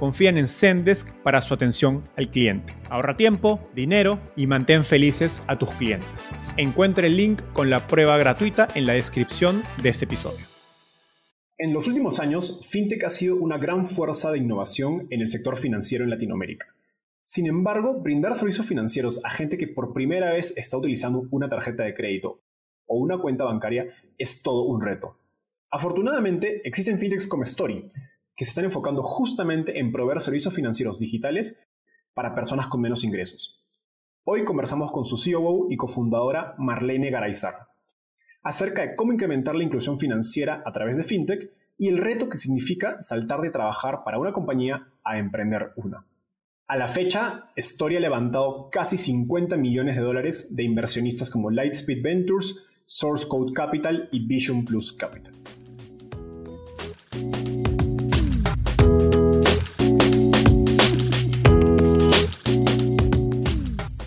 confían en Zendesk para su atención al cliente. Ahorra tiempo, dinero y mantén felices a tus clientes. Encuentre el link con la prueba gratuita en la descripción de este episodio. En los últimos años, FinTech ha sido una gran fuerza de innovación en el sector financiero en Latinoamérica. Sin embargo, brindar servicios financieros a gente que por primera vez está utilizando una tarjeta de crédito o una cuenta bancaria es todo un reto. Afortunadamente, existen fintechs como Story, que se están enfocando justamente en proveer servicios financieros digitales para personas con menos ingresos. Hoy conversamos con su COO y cofundadora Marlene Garaizar acerca de cómo incrementar la inclusión financiera a través de fintech y el reto que significa saltar de trabajar para una compañía a emprender una. A la fecha, Story ha levantado casi 50 millones de dólares de inversionistas como Lightspeed Ventures, Source Code Capital y Vision Plus Capital.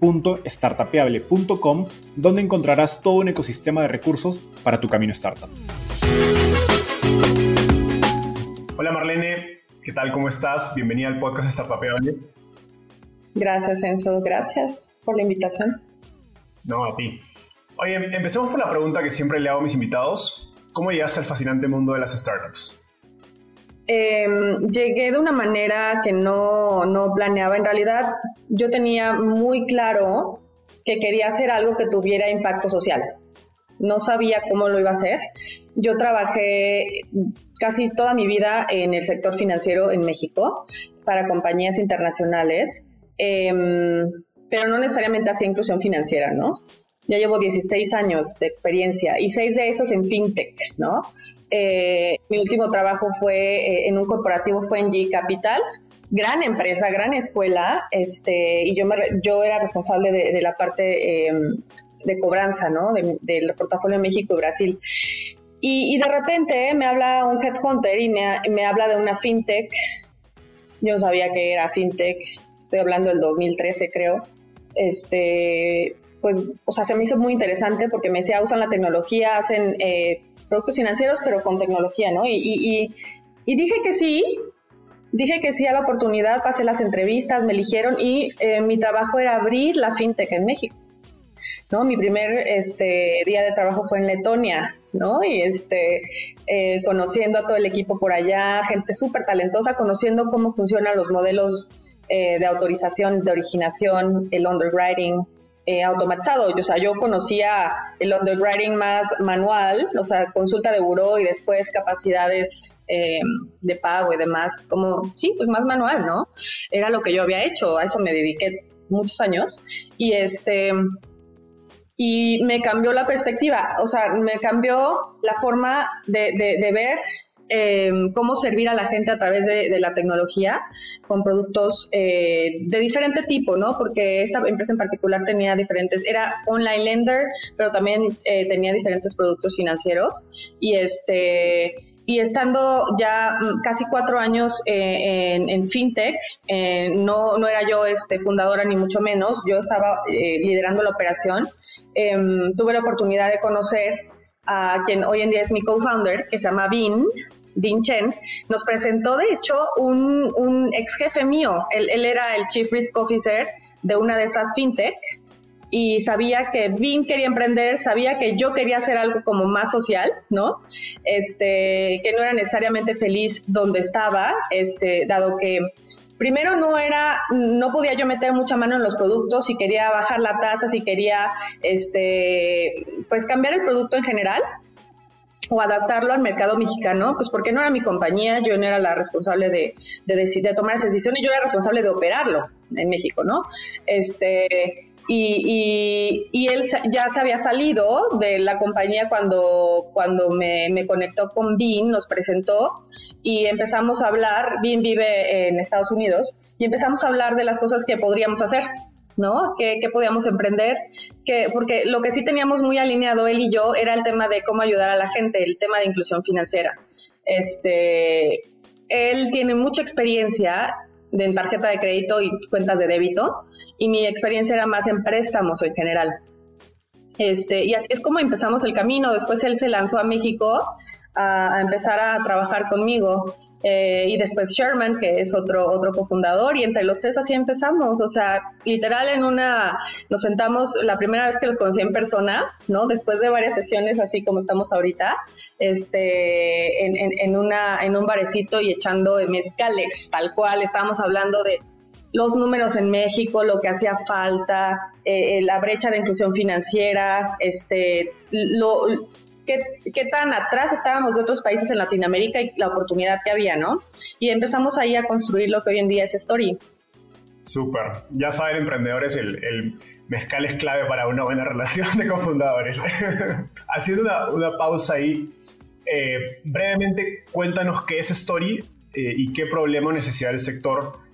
www.startapeable.com, donde encontrarás todo un ecosistema de recursos para tu camino startup. Hola Marlene, ¿qué tal? ¿Cómo estás? Bienvenida al podcast de Startapeable. Gracias, Enzo. Gracias por la invitación. No, a ti. Oye, empecemos por la pregunta que siempre le hago a mis invitados. ¿Cómo llegaste al fascinante mundo de las startups? Em, llegué de una manera que no, no planeaba. En realidad, yo tenía muy claro que quería hacer algo que tuviera impacto social. No sabía cómo lo iba a hacer. Yo trabajé casi toda mi vida en el sector financiero en México para compañías internacionales, em, pero no necesariamente hacía inclusión financiera, ¿no? Ya llevo 16 años de experiencia y 6 de esos en fintech, ¿no? Eh, mi último trabajo fue eh, en un corporativo, fue en G Capital, gran empresa, gran escuela, este, y yo, yo era responsable de, la parte em, de cobranza, ¿no? del portafolio de México y Brasil. Y, de repente me habla un headhunter y me, me habla de una fintech. Yo no sabía que era fintech, estoy hablando del 2013 creo. Este, pues, o sea, se me hizo muy interesante porque me decía, usan la tecnología, hacen eh, productos financieros, pero con tecnología, ¿no? Y, dije que sí, dije que sí a la oportunidad, pasé las entrevistas, me eligieron y eh, mi trabajo era abrir la fintech en México. ¿no? Mi primer este, día de trabajo fue en Letonia, ¿no? Y este, eh, conociendo a todo el equipo por allá, gente súper talentosa, conociendo cómo funcionan los modelos de autorización, de originación, el underwriting, eh, automatizado. O sea, yo conocía el underwriting más manual, o sea, consulta de buró y después capacidades eh, de pago y demás, como, sí, pues más manual, ¿no? Era lo que yo había hecho, a eso me dediqué muchos años. Y este, y me cambió la perspectiva, o sea, me cambió la forma de, de ver Em, cómo servir a la gente a través de, la tecnología con productos eh, de diferente tipo, ¿no? Porque esa empresa en particular tenía diferentes, era online lender, pero también eh, tenía diferentes productos financieros y este y estando ya mm, casi cuatro años eh, en, FinTech, eh, no, no era yo este, fundadora ni mucho menos, yo estaba liderando la operación. Em, tuve la oportunidad de conocer a quien hoy en día es mi co-founder, que se llama Vin, Vin Chen, nos presentó de hecho un, un ex jefe mío. Él, él, era el Chief Risk Officer de una de estas fintech y sabía que Vin quería emprender, sabía que yo quería hacer algo como más social, ¿no? Este, que no era necesariamente feliz donde estaba, este, dado que primero no era, no podía yo meter mucha mano en los productos, si quería bajar la tasa, si quería, este, pues cambiar el producto en general o adaptarlo al mercado mexicano, pues porque no era mi compañía, yo no era la responsable de, de, de tomar esas decisiones, yo era responsable de operarlo en México, ¿no? Este, y, y, él ya se había salido de la compañía cuando, cuando me, me, conectó con Bean, nos presentó y empezamos a hablar, Bean vive en Estados Unidos, y empezamos a hablar de las cosas que podríamos hacer, ¿no? ¿Qué, qué podíamos emprender? Que, porque lo que sí teníamos muy alineado él y yo era el tema de cómo ayudar a la gente, el tema de inclusión financiera. Este, él tiene mucha experiencia en tarjeta de crédito y cuentas de débito y mi experiencia era más en préstamos en general. Este, y así es como empezamos el camino. Después él se lanzó a México a, empezar a trabajar conmigo. Eh, y después Sherman, que es otro, otro cofundador, y entre los tres así empezamos. O sea, literal en una, nos sentamos la primera vez que los conocí en persona, ¿no? Después de varias sesiones así como estamos ahorita, este, en, en, una, en un barecito y echando mezcales, tal cual, estábamos hablando de los números en México, lo que hacía falta, eh, eh, la brecha de inclusión financiera, este, lo, qué, tan atrás estábamos de otros países en Latinoamérica y la oportunidad que había, ¿no? Y empezamos ahí a construir lo que hoy en día es Story. Súper. Ya saben, emprendedores, el, mezcal es clave para una buena relación de cofundadores. Haciendo una, pausa ahí, eh, brevemente cuéntanos qué es Story y qué problema o necesidad del sector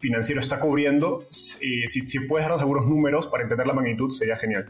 financiero está cubriendo. si, si, puedes darnos algunos números para entender la magnitud, sería genial.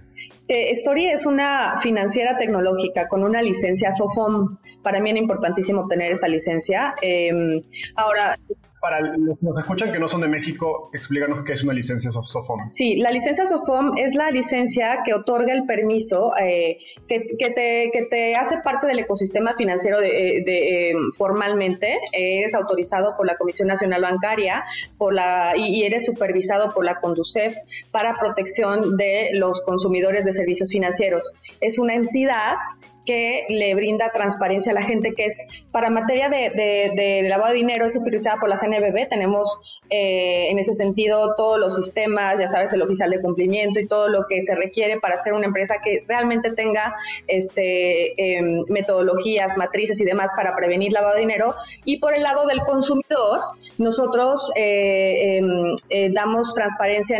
Eh, Story es una financiera tecnológica con una licencia SOFOM. Para mí es importantísimo obtener esta licencia. Em, ahora, para los que nos escuchan que no son de México, explícanos qué es una licencia SOFOM. Sí, la licencia SOFOM es la licencia que otorga el permiso eh, que, te, que, te, hace parte del ecosistema financiero de, eh, de, em, formalmente. eres autorizado por la Comisión Nacional Bancaria por la, y, eres supervisado por la CONDUCEF para protección de los consumidores de servicios financieros. Es una entidad que le brinda transparencia a la gente, que es para materia de, lavado de dinero, es supervisada por la CNBB. Tenemos eh, en ese sentido todos los sistemas, ya sabes, el oficial de cumplimiento y todo lo que se requiere para ser una empresa que realmente tenga este, em, metodologías, matrices y demás para prevenir lavado de dinero. Y por el lado del consumidor, nosotros eh, em, eh, damos transparencia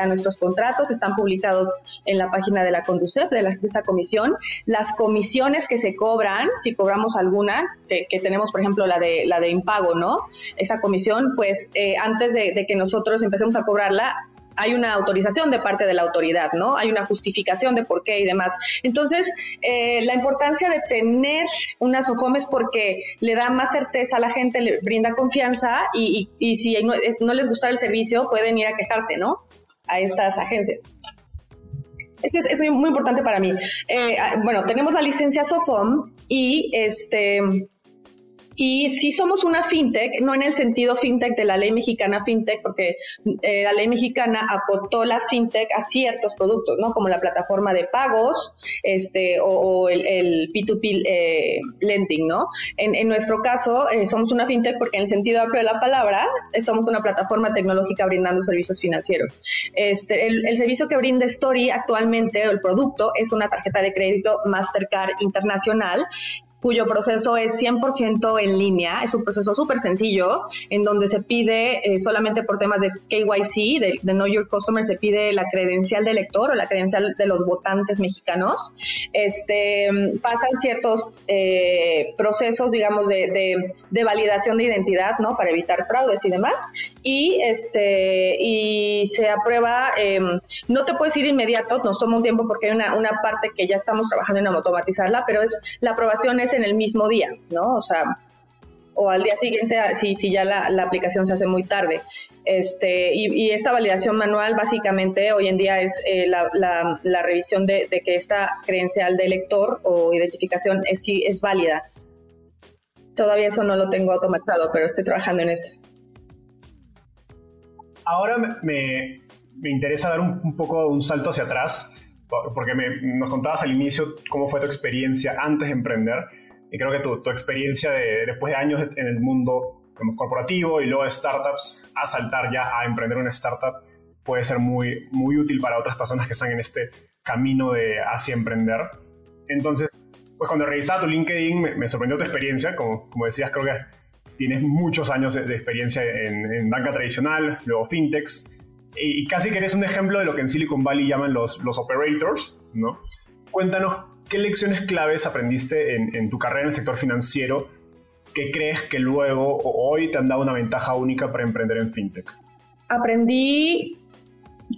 a nuestros contratos, están publicados en la página de la Conducef, de, la, esta comisión. Las comisiones que se cobran, si cobramos alguna, que, tenemos por ejemplo la de, la de impago, ¿no? Esa comisión, pues eh, antes de, que nosotros empecemos a cobrarla, hay una autorización de parte de la autoridad, ¿no? Hay una justificación de por qué y demás. Entonces, eh, la importancia de tener una SOFOM es porque le da más certeza a la gente, le brinda confianza y, y, si no, no, les gusta el servicio, pueden ir a quejarse, ¿no? A estas agencias. Eso es, muy importante para mí. Eh, ah, bueno, tenemos la licencia SOFOM y este y si somos una fintech, no en el sentido fintech de la ley mexicana fintech, porque eh, la ley mexicana acotó las fintech a ciertos productos, ¿no? Como la plataforma de pagos este, o, el, P2P eh, lending, ¿no? En, nuestro caso, eh, somos una fintech porque en el sentido amplio de la palabra, somos una plataforma tecnológica brindando servicios financieros. Este, el, el servicio que brinda Story actualmente, el producto, es una tarjeta de crédito Mastercard internacional cuyo proceso es 100% en línea. Es un proceso súper sencillo en donde se pide eh, solamente por temas de KYC, de, Know Your Customer, se pide la credencial del lector o la credencial de los votantes mexicanos. Este, pasan ciertos eh, procesos, digamos, de, de, validación de identidad, ¿no? Para evitar fraudes y demás. Y, este, y se aprueba, em, no te puedes ir inmediato, nos toma un tiempo porque hay una, una parte que ya estamos trabajando en automatizarla, pero es la aprobación es en el mismo día, ¿no? O sea, o al día siguiente si, si ya la, aplicación se hace muy tarde. Este, y, esta validación manual básicamente hoy en día es eh, la, la, revisión de, que esta credencial de lector o identificación es, es válida. Todavía eso no lo tengo automatizado, pero estoy trabajando en eso. Ahora me, me interesa dar un, poco un salto hacia atrás, porque me, nos contabas al inicio cómo fue tu experiencia antes de emprender y creo que tu, tu experiencia de, después de años en el mundo corporativo y luego de startups a saltar ya a emprender una startup puede ser muy, muy útil para otras personas que están en este camino de hacia emprender. Entonces, pues cuando revisaba tu LinkedIn me, sorprendió tu experiencia, como, como decías, creo que tienes muchos años de, experiencia en, en, banca tradicional, luego fintechs, y, y, casi que eres un ejemplo de lo que en Silicon Valley llaman los, los operators, ¿no? Cuéntanos ¿qué lecciones claves aprendiste en, tu carrera en el sector financiero que crees que luego o hoy te han dado una ventaja única para emprender en fintech? Aprendí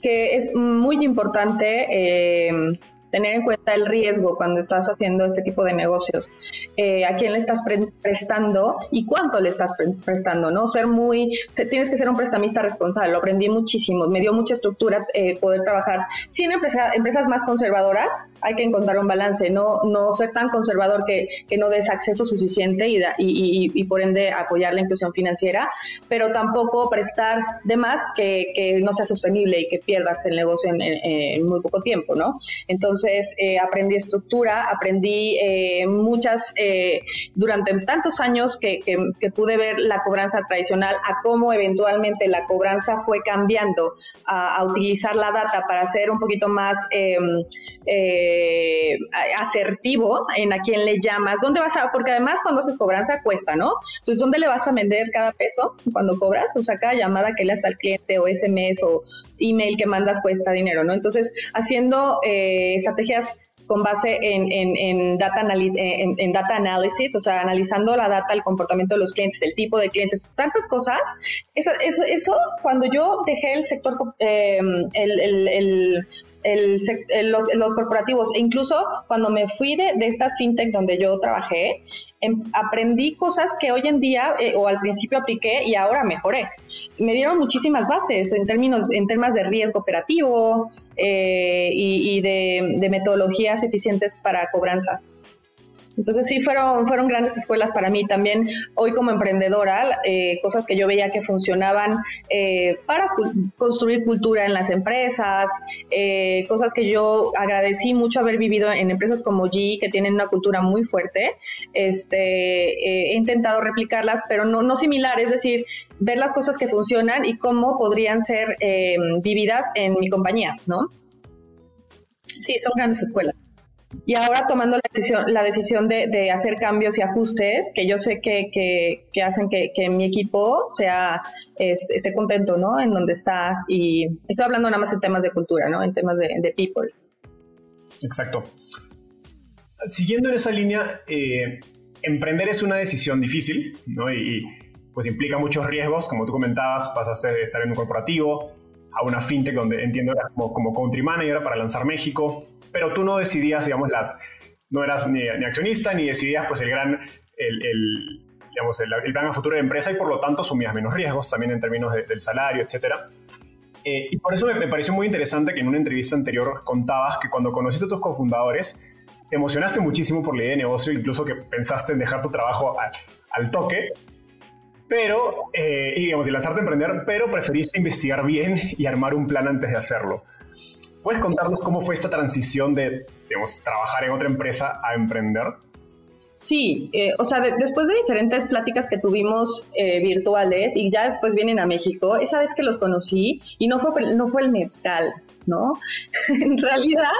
que es muy importante eh, tener en cuenta el riesgo cuando estás haciendo este tipo de negocios, eh, a quién le estás prestando y cuánto le estás prestando, ¿no? Ser muy, tienes que ser un prestamista responsable, lo aprendí muchísimo, me dio mucha estructura eh, poder trabajar. Si en empresas más conservadoras hay que encontrar un balance, no, no ser tan conservador que, que no des acceso suficiente y, y, y, por ende apoyar la inclusión financiera, pero tampoco prestar de más que, que no sea sostenible y que pierdas el negocio en muy poco tiempo, ¿no? Entonces, entonces eh, aprendí estructura, aprendí eh, muchas, eh, durante tantos años que, pude ver la cobranza tradicional a cómo eventualmente la cobranza fue cambiando a, utilizar la data para ser un poquito más em, asertivo en a quién le llamas, dónde vas a, porque además cuando haces cobranza cuesta, ¿no? Entonces, ¿dónde le vas a vender cada peso cuando cobras? O sea, cada llamada que le haces al cliente o SMS o email que mandas cuesta dinero, ¿no? Entonces, haciendo eh, estrategias con base en, en, data en, data analysis, o sea, analizando la data, el comportamiento de los clientes, el tipo de clientes, tantas cosas. Eso, eso, eso cuando yo dejé el sector, eh, el, el, los, corporativos. E incluso cuando me fui de, de estas fintech donde yo trabajé, em, aprendí cosas que hoy en día eh, o al principio apliqué y ahora mejoré. Me dieron muchísimas bases en términos, en temas de riesgo operativo eh, y, de metodologías eficientes para cobranza. Entonces sí fueron, fueron grandes escuelas para mí también. Hoy como emprendedora, eh, cosas que yo veía que funcionaban eh, para construir cultura en las empresas, eh, cosas que yo agradecí mucho haber vivido en empresas como G, que tienen una cultura muy fuerte. Este, he intentado replicarlas, pero no, no similar, es decir, ver las cosas que funcionan y cómo podrían ser vividas en mi compañía, ¿no? Sí, son grandes escuelas. Y ahora tomando la decisión, la decisión de, hacer cambios y ajustes que yo sé que, que, hacen que, mi equipo sea esté contento, ¿no? En donde está. Y estoy hablando nada más en temas de cultura, ¿no? En temas de, people. Exacto. Siguiendo en esa línea, eh, emprender es una decisión difícil, ¿no? Y, pues implica muchos riesgos, como tú comentabas, pasaste de estar en un corporativo a una fintech donde entiendo como, como country manager para lanzar México, pero tú no decidías, digamos, las, no eras ni, accionista ni decidías pues el gran, el, digamos, el, plan a futuro de empresa y por lo tanto asumías menos riesgos también en términos del salario, etcétera. Eh, y por eso me, pareció muy interesante que en una entrevista anterior contabas que cuando conociste a tus cofundadores, te emocionaste muchísimo por la idea de negocio, incluso que pensaste en dejar tu trabajo al, toque, pero, eh, y, digamos, y lanzarte a emprender, pero preferiste investigar bien y armar un plan antes de hacerlo. ¿Puedes contarnos cómo fue esta transición de, digamos, trabajar en otra empresa a emprender? Sí, eh, o sea, después de diferentes pláticas que tuvimos eh, virtuales y ya después vienen a México, esa vez que los conocí y no fue, no fue el mezcal, ¿no? en realidad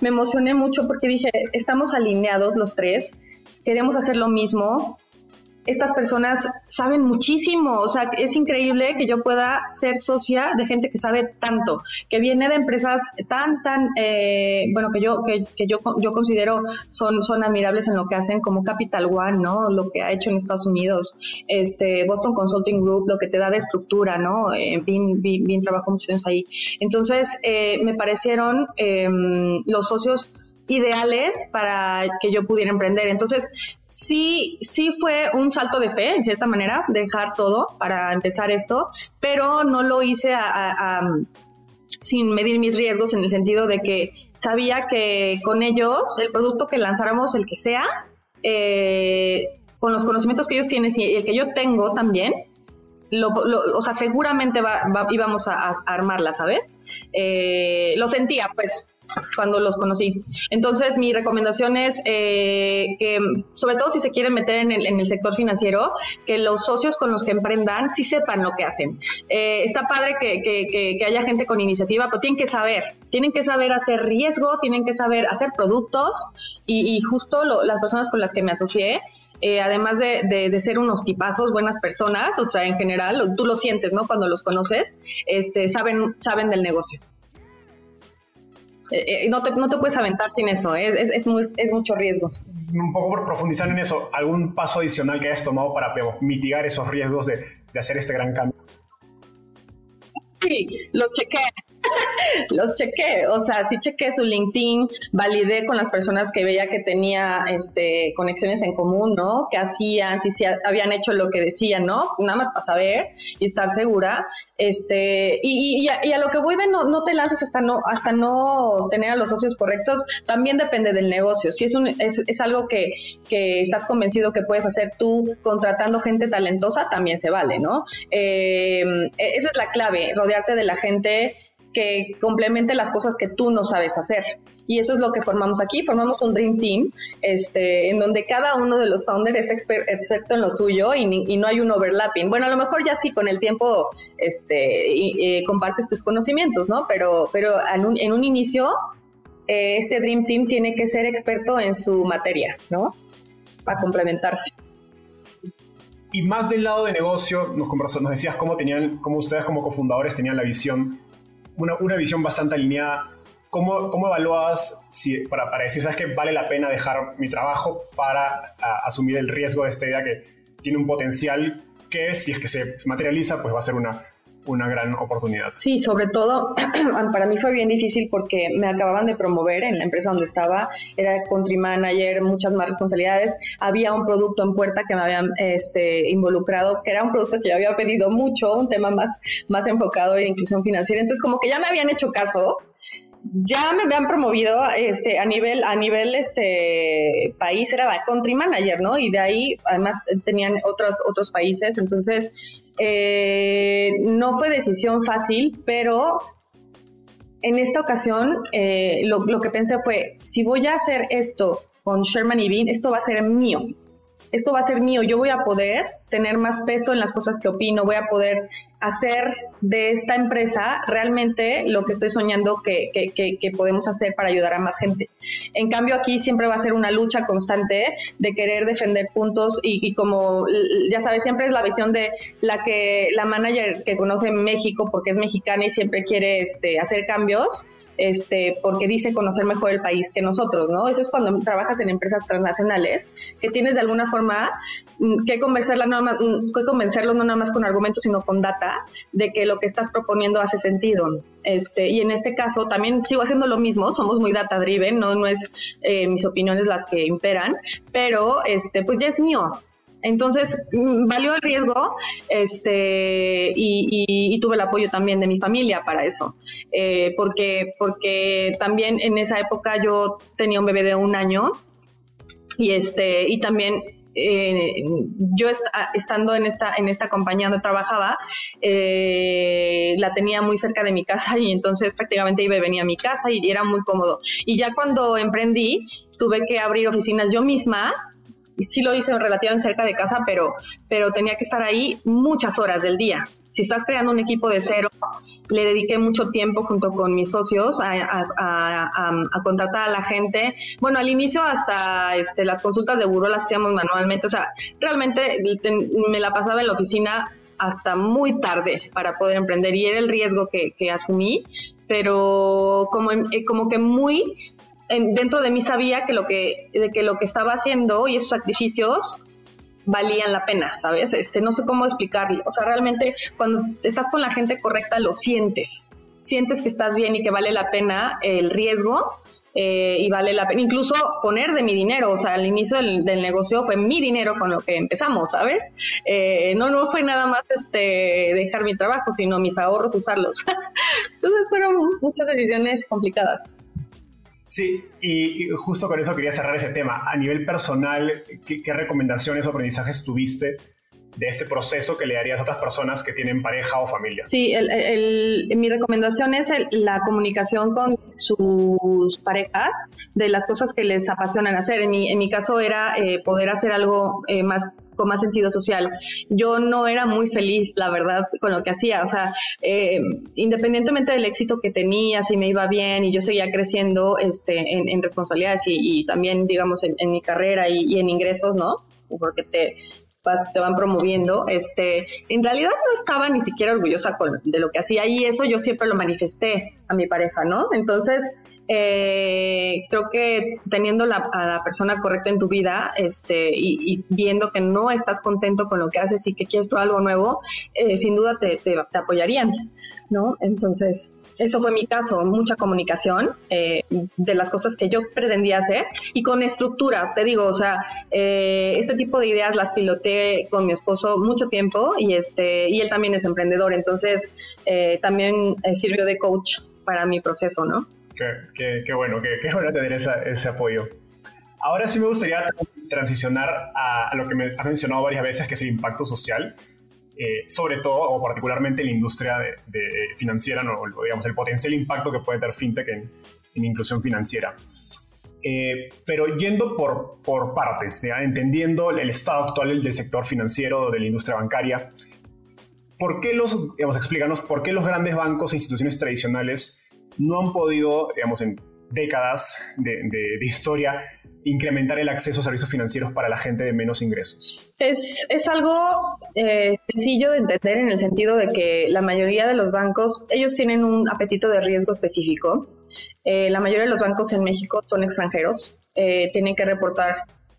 me emocioné mucho porque dije, estamos alineados los tres, queremos hacer lo mismo, estas personas saben muchísimo, o sea, es increíble que yo pueda ser socia de gente que sabe tanto, que viene de empresas tan, tan, eh, bueno, que yo, que, yo, yo considero son, son admirables en lo que hacen, como Capital One, ¿no? Lo que ha hecho en Estados Unidos, este, Boston Consulting Group, lo que te da de estructura, ¿no? Eh, bien, bien, trabajo muchos años ahí. Entonces, eh, me parecieron em, los socios ideales para que yo pudiera emprender. Entonces, sí, sí fue un salto de fe, en cierta manera, dejar todo para empezar esto, pero no lo hice sin medir mis riesgos en el sentido de que sabía que con ellos, el producto que lanzáramos, el que sea, eh, con los conocimientos que ellos tienen y el que yo tengo también, o sea, seguramente íbamos a, armarla, ¿sabes? Eh, lo sentía, pues, cuando los conocí. Entonces, mi recomendación es eh, que, sobre todo si se quieren meter en el, sector financiero, que los socios con los que emprendan sí sepan lo que hacen. Eh, está padre que, haya gente con iniciativa, pero tienen que saber, tienen que saber hacer riesgo, tienen que saber hacer productos y, justo las personas con las que me asocié eh, además de, ser unos tipazos, buenas personas, o sea, en general, tú lo sientes, ¿no? Cuando los conoces, este, saben, saben del negocio. Eh, eh, no, te, no, te, puedes aventar sin eso, es, es, es, mucho riesgo. Un poco por profundizar en eso, ¿algún paso adicional que hayas tomado para mitigar esos riesgos de, de hacer este gran cambio? Sí, los chequeé. Los chequé, o sea, sí chequé su LinkedIn, validé con las personas que veía que tenía este, conexiones en común, ¿no? Que hacían, si, habían hecho lo que decían, ¿no? Nada más para saber y estar segura. Este, y, y, a, lo que voy no, no te lances hasta no, hasta no tener a los socios correctos, también depende del negocio. Si es, un, es, es algo que, que estás convencido que puedes hacer tú contratando gente talentosa, también se vale, ¿no? Eh, esa es la clave, rodearte de la gente que complemente las cosas que tú no sabes hacer. Y eso es lo que formamos aquí. Formamos un Dream Team, este, en donde cada uno de los founders es experto en lo suyo y, no hay un overlapping. Bueno, a lo mejor ya sí con el tiempo este, compartes tus conocimientos, ¿no? Pero, pero en, un, en un inicio, eh, este Dream Team tiene que ser experto en su materia, ¿no? Para complementarse. Y más del lado de negocio, nos, nos decías cómo tenían, cómo ustedes como cofundadores tenían la visión una, una visión bastante alineada. ¿Cómo, cómo evalúas si, para, para, decir, sabes que vale la pena dejar mi trabajo para asumir el riesgo de esta idea que tiene un potencial que si es que se materializa, pues va a ser una, una gran oportunidad. Sí, sobre todo para mí fue bien difícil porque me acababan de promover en la empresa donde estaba, era country manager, muchas más responsabilidades, había un producto en puerta que me habían este, involucrado, que era un producto que yo había pedido mucho, un tema más, más enfocado en inclusión financiera, entonces como que ya me habían hecho caso ya me habían promovido este a nivel a nivel este país era la country manager no y de ahí además tenían otros otros países. Entonces eh, no fue decisión fácil pero en esta ocasión eh, lo, lo, que pensé fue si voy a hacer esto con Sherman y Bean esto va a ser mío esto va a ser mío, yo voy a poder tener más peso en las cosas que opino, voy a poder hacer de esta empresa realmente lo que estoy soñando que, podemos hacer para ayudar a más gente. En cambio, aquí siempre va a ser una lucha constante de querer defender puntos y, como ya sabes, siempre es la visión de la que la manager que conoce México porque es mexicana y siempre quiere este, hacer cambios este, porque dice conocer mejor el país que nosotros, ¿no? Eso es cuando trabajas en empresas transnacionales, que tienes de alguna forma mm, que, convencerla no mm, que convencerlo no nada más con argumentos, sino con data, de que lo que estás proponiendo hace sentido. Este, y en este caso también sigo haciendo lo mismo, somos muy data driven, no, no es eh, mis opiniones las que imperan, pero este, pues ya es mío, entonces, mm, valió el riesgo este, y, tuve el apoyo también de mi familia para eso, eh, porque, porque también en esa época yo tenía un bebé de un año y, este, y también eh, yo estando en esta, en esta compañía donde trabajaba, eh, la tenía muy cerca de mi casa y entonces prácticamente iba y venía a mi casa y era muy cómodo. Y ya cuando emprendí, tuve que abrir oficinas yo misma sí lo hice relativamente cerca de casa, pero, pero tenía que estar ahí muchas horas del día. Si estás creando un equipo de cero, le dediqué mucho tiempo junto con mis socios a, contratar a la gente. Bueno, al inicio hasta este, las consultas de buró las hacíamos manualmente. O sea, realmente me la pasaba en la oficina hasta muy tarde para poder emprender y era el riesgo que, asumí, pero como, eh, como que muy dentro de mí sabía que lo que, de que lo que estaba haciendo y esos sacrificios valían la pena, ¿sabes? Este, no sé cómo explicarlo. O sea, realmente cuando estás con la gente correcta lo sientes. Sientes que estás bien y que vale la pena el riesgo eh, y vale la pena. Incluso poner de mi dinero, o sea, al inicio del, negocio fue mi dinero con lo que empezamos, ¿sabes? Eh, no, no fue nada más este dejar mi trabajo, sino mis ahorros usarlos. Entonces fueron muchas decisiones complicadas. Sí, y, justo con eso quería cerrar ese tema. A nivel personal, ¿qué, recomendaciones o aprendizajes tuviste de este proceso que le darías a otras personas que tienen pareja o familia? Sí, mi recomendación es la comunicación con sus parejas de las cosas que les apasionan hacer. En mi, en mi caso era eh, poder hacer algo eh, más con más sentido social. Yo no era muy feliz, la verdad, con lo que hacía. O sea, eh, independientemente del éxito que tenía, si me iba bien y yo seguía creciendo este, en, responsabilidades y, también, digamos, en, mi carrera y, y, en ingresos, ¿no? Porque te, te van promoviendo, este, en realidad no estaba ni siquiera orgullosa de lo que hacía y eso yo siempre lo manifesté a mi pareja, ¿no? Entonces, eh, creo que teniendo la, a la persona correcta en tu vida este, y, viendo que no estás contento con lo que haces y que quieres probar algo nuevo, eh, sin duda te, apoyarían, ¿no? Entonces, eso fue mi caso, mucha comunicación eh, de las cosas que yo pretendía hacer y con estructura, te digo, o sea, eh, este tipo de ideas las piloté con mi esposo mucho tiempo y, este, y él también es emprendedor, entonces también sirvió de coach para mi proceso, ¿no? Qué, qué, bueno, qué, qué, bueno tener ese apoyo. Ahora sí me gustaría transicionar a, lo que me has mencionado varias veces, que es el impacto social. Eh, sobre todo o particularmente en la industria de, financiera, no, digamos, el potencial impacto que puede tener FinTech en, inclusión financiera. Eh, pero yendo por, por partes, entendiendo el estado actual del sector financiero, de la industria bancaria, ¿por qué los, digamos, explícanos, por qué los grandes bancos e instituciones tradicionales no han podido, digamos, en décadas de, historia, incrementar el acceso a servicios financieros para la gente de menos ingresos? Es, es algo eh, sencillo de entender en el sentido de que la mayoría de los bancos, ellos tienen un apetito de riesgo específico. Eh, la mayoría de los bancos en México son extranjeros, eh, tienen que reportar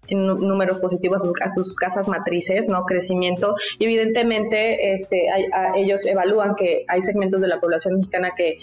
números positivos a sus, casas matrices, ¿no? Crecimiento. Y evidentemente este, ellos evalúan que hay segmentos de la población mexicana que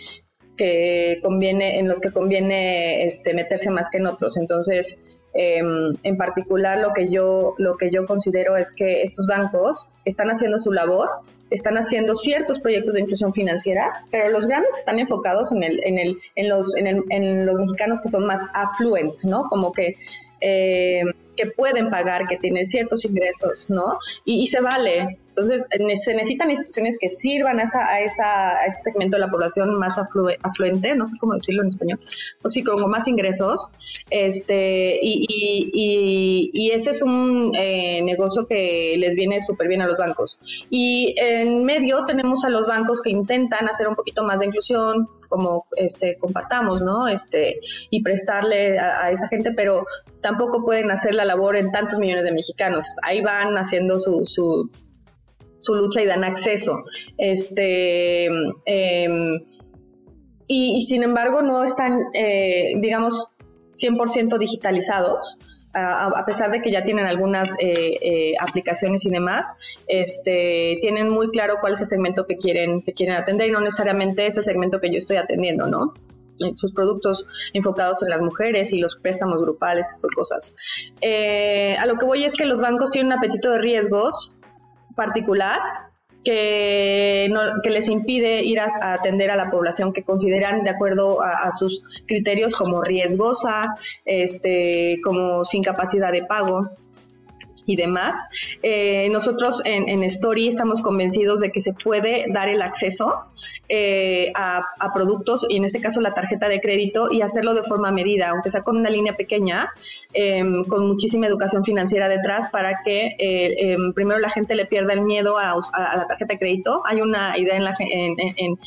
que conviene, en los que conviene este, meterse más que en otros. Entonces, em, en particular, lo que yo, lo que yo considero es que estos bancos están haciendo su labor, están haciendo ciertos proyectos de inclusión financiera, pero los grandes están enfocados en el, en el, en los, en, el, en los mexicanos que son más affluent, ¿no? Como que eh, que pueden pagar, que tienen ciertos ingresos, ¿no? Y, se vale. Entonces, se necesitan instituciones que sirvan a, esa, a, esa, a ese segmento de la población más afluente, no sé cómo decirlo en español, o sí, como más ingresos. Este, y, y, y ese es un eh, negocio que les viene súper bien a los bancos. Y en medio tenemos a los bancos que intentan hacer un poquito más de inclusión, como este, compartamos, ¿no? Este, y prestarle a, esa gente, pero tampoco pueden hacer la labor en tantos millones de mexicanos. Ahí van haciendo su, su, su lucha y dan acceso. Este, em, y, sin embargo no están, eh, digamos, 100% digitalizados a, pesar de que ya tienen algunas eh, eh, aplicaciones y demás, este, tienen muy claro cuál es el segmento que quieren, que quieren atender y no necesariamente es el segmento que yo estoy atendiendo, ¿no? sus productos enfocados en las mujeres y los préstamos grupales, tipo de cosas. Eh, a lo que voy es que los bancos tienen un apetito de riesgos particular que, que les impide ir a, atender a la población que consideran de acuerdo a, sus criterios como riesgosa, este, como sin capacidad de pago y demás. Eh, nosotros en, en, Story estamos convencidos de que se puede dar el acceso eh, a, productos, y en este caso la tarjeta de crédito, y hacerlo de forma medida, aunque sea con una línea pequeña, em, con muchísima educación financiera detrás, para que eh, em, primero la gente le pierda el miedo a, la tarjeta de crédito. Hay una idea en, la, en,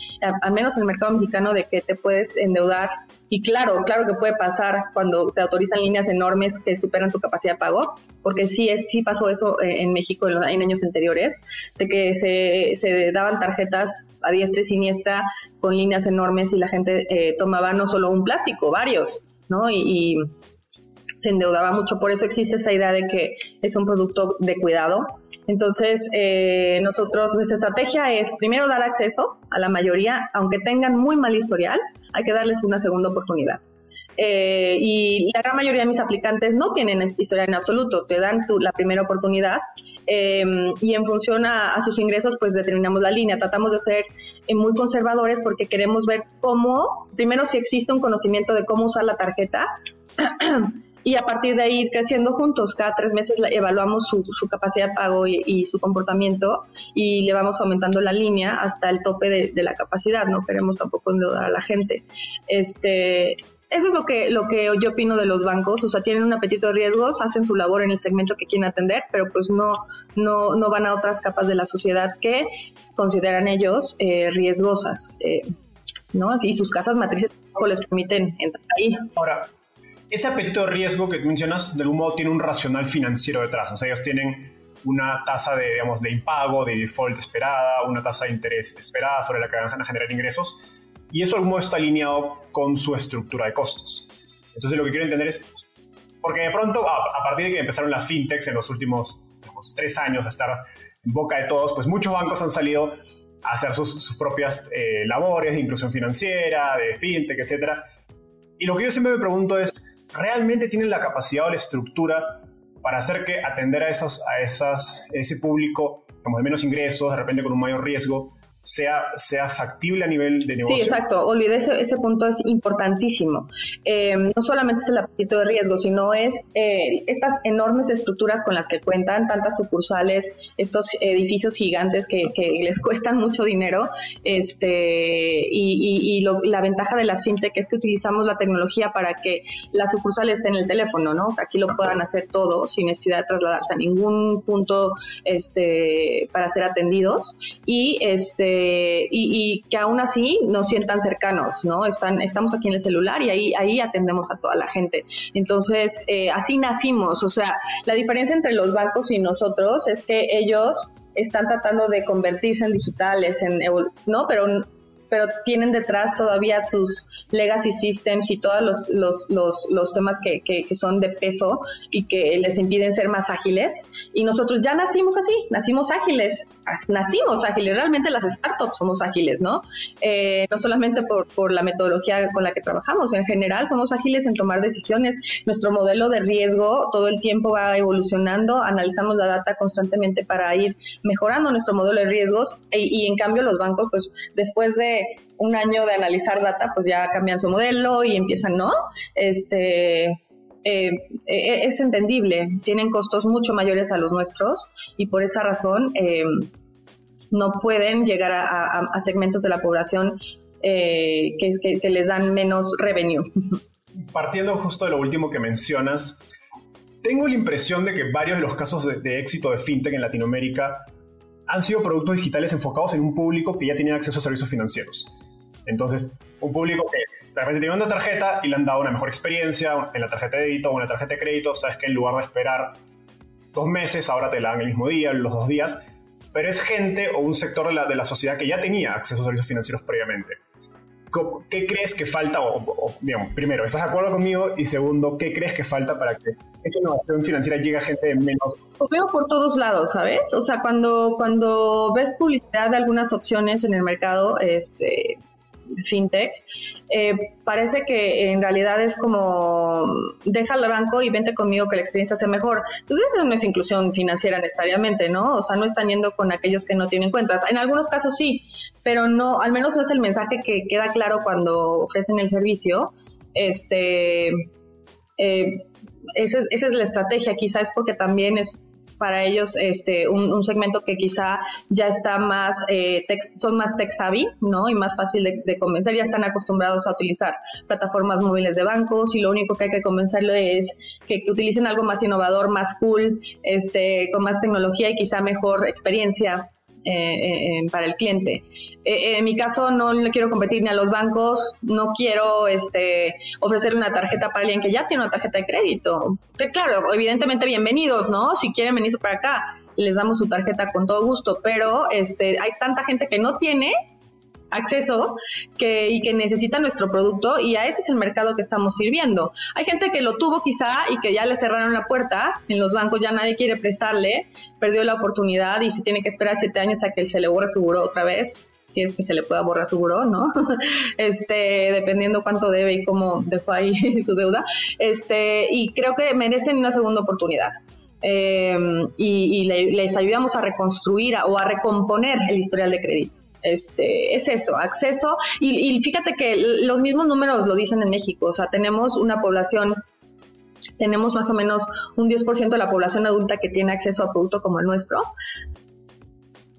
al menos en el mercado mexicano, de que te puedes endeudar y claro, claro que puede pasar cuando te autorizan líneas enormes que superan tu capacidad de pago, porque sí, es, sí pasó eso eh, en México en, años anteriores, de que se, se, daban tarjetas a diestra y siniestra con líneas enormes y la gente eh, tomaba no solo un plástico, varios, ¿no? Y, se endeudaba mucho. Por eso existe esa idea de que es un producto de cuidado. Entonces, eh, nosotros, nuestra estrategia es primero dar acceso a la mayoría, aunque tengan muy mal historial, hay que darles una segunda oportunidad. eh, y la gran mayoría de mis aplicantes no tienen historia en absoluto, te dan la primera oportunidad em, y en función a, sus ingresos pues determinamos la línea, tratamos de ser eh, muy conservadores porque queremos ver cómo, primero si existe un conocimiento de cómo usar la tarjeta y a partir de ahí ir creciendo juntos. Cada tres meses evaluamos su, capacidad de pago y, su comportamiento y le vamos aumentando la línea hasta el tope de, la capacidad. No queremos tampoco endeudar a la gente. Este, eso es lo que, lo que yo opino de los bancos, o sea, tienen un apetito de riesgos, hacen su labor en el segmento que quieren atender, pero pues no, no, no van a otras capas de la sociedad que consideran ellos eh, riesgosas, eh, ¿no? Y sus casas matrices tampoco les permiten entrar ahí. Ahora, ese apetito de riesgo que mencionas, de algún modo tiene un racional financiero detrás. O sea, ellos tienen una tasa de, digamos, de impago, de default esperada, una tasa de interés esperada sobre la que van a generar ingresos. Y eso de algún modo está alineado con su estructura de costos. Entonces lo que quiero entender es, porque de pronto, a, partir de que empezaron las fintechs en los últimos tres años a estar en boca de todos, pues muchos bancos han salido a hacer sus, propias eh, labores de inclusión financiera, de fintech, etc. Y lo que yo siempre me pregunto es, realmente tienen la capacidad o la estructura para hacer que atender a, esos, a esas, ese público como de menos ingresos, de repente con un mayor riesgo, sea, sea factible a nivel de negocio. Sí, exacto. Olvidé ese, ese punto, es importantísimo. Eh, no solamente es el apetito de riesgo, sino es eh, estas enormes estructuras con las que cuentan, tantas sucursales, estos edificios gigantes que, que les cuestan mucho dinero. Este, y, y, la ventaja de las fintech es que utilizamos la tecnología para que la sucursal esté en el teléfono, ¿no? Aquí lo puedan hacer todo sin necesidad de trasladarse a ningún punto este, para ser atendidos. Y este y, que aún así nos sientan cercanos, ¿no? Están, estamos aquí en el celular y ahí, ahí atendemos a toda la gente. Entonces, eh, así nacimos, o sea, la diferencia entre los bancos y nosotros es que ellos están tratando de convertirse en digitales, en, ¿no? Pero pero tienen detrás todavía sus legacy systems y todos los, los, los, los temas que, que, son de peso y que les impiden ser más ágiles. Y nosotros ya nacimos así, nacimos ágiles, nacimos ágiles, realmente las startups somos ágiles, ¿no? Eh, no solamente por, por la metodología con la que trabajamos, en general somos ágiles en tomar decisiones. Nuestro modelo de riesgo todo el tiempo va evolucionando, analizamos la data constantemente para ir mejorando nuestro modelo de riesgos e, y en cambio los bancos, pues después de un año de analizar data, pues ya cambian su modelo y empiezan, ¿no? Este, eh, eh, es entendible, tienen costos mucho mayores a los nuestros y por esa razón eh, no pueden llegar a, segmentos de la población que, que, les dan menos revenue. Partiendo justo de lo último que mencionas, tengo la impresión de que varios de los casos de éxito de fintech en Latinoamérica han sido productos digitales enfocados en un público que ya tenía acceso a servicios financieros. Entonces, un público que de repente tiene una tarjeta y le han dado una mejor experiencia en la tarjeta de débito o en la tarjeta de crédito, sabes que en lugar de esperar dos meses, ahora te la dan el mismo día, los dos días, pero es gente o un sector de la sociedad que ya tenía acceso a servicios financieros previamente. ¿Qué crees que falta? O, digamos, primero, ¿estás de acuerdo conmigo? Y segundo, ¿qué crees que falta para que esa innovación financiera llegue a gente menos? Lo veo por todos lados, ¿sabes? O sea, cuando, cuando ves publicidad de algunas opciones en el mercado, este, fintech, eh, parece que en realidad es como deja el banco y vente conmigo que la experiencia sea mejor. Entonces eso no es inclusión financiera necesariamente, ¿no? O sea, no están yendo con aquellos que no tienen cuentas. En algunos casos sí, pero no, al menos no es el mensaje que queda claro cuando ofrecen el servicio. Este, eh, esa, es, esa es la estrategia, quizás porque también es para ellos este, un, segmento que quizá ya está más, eh, son más tech savvy, ¿no? Y más fácil de, convencer, ya están acostumbrados a utilizar plataformas móviles de bancos y lo único que hay que convencerle es que, que utilicen algo más innovador, más cool, este, con más tecnología y quizá mejor experiencia eh, eh, para el cliente. Eh, en mi caso no le quiero competir ni a los bancos, no quiero este, ofrecer una tarjeta para alguien que ya tiene una tarjeta de crédito. claro, evidentemente bienvenidos, ¿no? Si quieren venirse para acá, les damos su tarjeta con todo gusto, pero este, hay tanta gente que no tiene acceso que, y que necesita nuestro producto y a ese es el mercado que estamos sirviendo. Hay gente que lo tuvo quizá y que ya le cerraron la puerta, en los bancos ya nadie quiere prestarle, perdió la oportunidad y se tiene que esperar siete años a que se le borre su otra vez si es que se le pueda borrar su buró, ¿no? Este, dependiendo cuánto debe y cómo dejó ahí su deuda. Este, y creo que merecen una segunda oportunidad. Eh, y, les ayudamos a reconstruir o a recomponer el historial de crédito. Este, es eso, acceso. Y, fíjate que los mismos números lo dicen en México, o sea, tenemos una población, tenemos más o menos un 10% de la población adulta que tiene acceso a producto como el nuestro,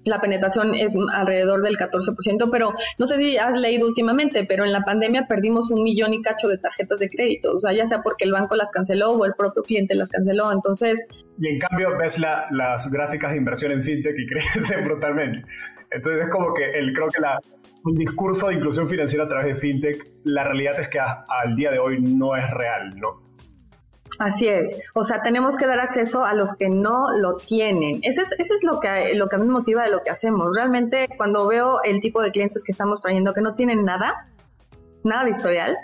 la penetración es alrededor del 14%, pero no sé si has leído últimamente, pero en la pandemia perdimos un millón y cacho de tarjetas de crédito, o sea, ya sea porque el banco las canceló o el propio cliente las canceló, entonces... Y en cambio ves las gráficas de inversión en fintech y crecen brutalmente. Entonces es como que el, creo que la, un discurso de inclusión financiera a través de fintech, la realidad es que al día de hoy no es real, ¿no? Así es, o sea, tenemos que dar acceso a los que no lo tienen. Ese es, es lo, que, lo que a mí me motiva de lo que hacemos. Realmente cuando veo el tipo de clientes que estamos trayendo que no tienen nada, nada de historial,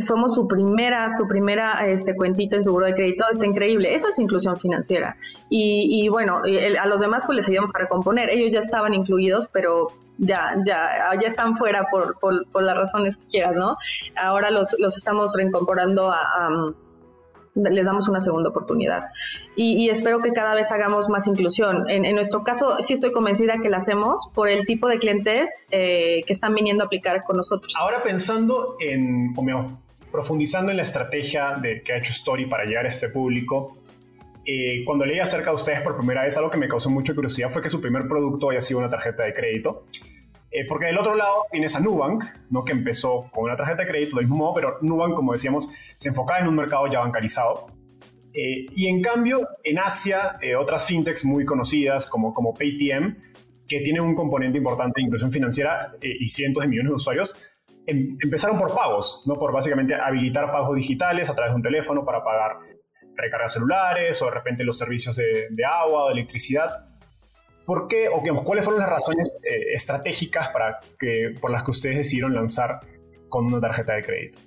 somos su primera, su primera este, cuentito en su buro de crédito, está increíble. Eso es inclusión financiera. Y, bueno, a los demás pues les ayudamos a recomponer. Ellos ya estaban incluidos, pero ya, ya, ya están fuera por, por, las razones que quieras, ¿no? Ahora los, los estamos reincorporando a les damos una segunda oportunidad. Y, espero que cada vez hagamos más inclusión. En, nuestro caso, sí estoy convencida que la hacemos por el tipo de clientes eh, que están viniendo a aplicar con nosotros. Ahora pensando en, como, profundizando en la estrategia de, que ha hecho Story para llegar a este público, eh, cuando leí acerca de ustedes por primera vez, algo que me causó mucha curiosidad fue que su primer producto haya sido una tarjeta de crédito. Eh, porque del otro lado tienes a Nubank, ¿no? que empezó con una tarjeta de crédito del mismo modo, pero Nubank, como decíamos, se enfocaba en un mercado ya bancarizado. Eh, y en cambio, en Asia, eh, otras fintechs muy conocidas como, como Paytm, que tienen un componente importante de inclusión financiera y cientos de millones de usuarios, em, empezaron por pagos, ¿no? por básicamente habilitar pagos digitales a través de un teléfono para pagar recargas celulares o de repente los servicios de, de agua o de electricidad. ¿Por qué o cuáles fueron las razones eh, estratégicas para que, por las que ustedes decidieron lanzar con una tarjeta de crédito?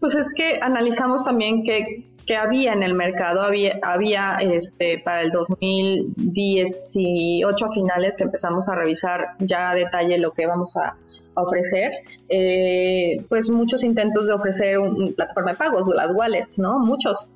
Pues es que analizamos también que, había en el mercado, había, había este, para el 2018 a finales que empezamos a revisar ya a detalle lo que vamos a, ofrecer, eh, pues muchos intentos de ofrecer una plataforma de pagos, las wallets, ¿no? Muchos.